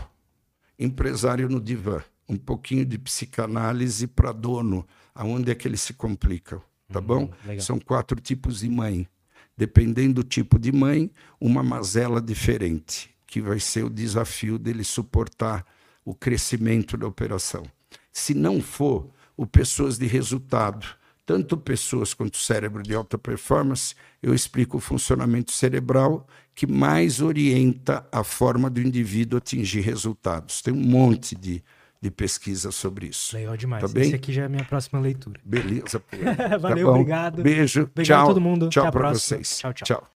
empresário no divã, um pouquinho de psicanálise para dono, aonde é que eles se complicam, tá bom? legal. São quatro tipos de mãe. Dependendo do tipo de mãe, uma mazela diferente, que vai ser o desafio dele suportar o crescimento da operação. Se não for, o pessoas de resultado, tanto pessoas quanto cérebro de alta performance, eu explico o funcionamento cerebral que mais orienta a forma do indivíduo atingir resultados. Tem um monte de, de pesquisa sobre isso. Legal demais. Tá bem? Esse aqui já é a minha próxima leitura. Beleza. pô. Valeu, Tá obrigado. Beijo. Obrigado tchau. a todo mundo. Tchau Até a para próxima. vocês. Tchau, tchau. tchau.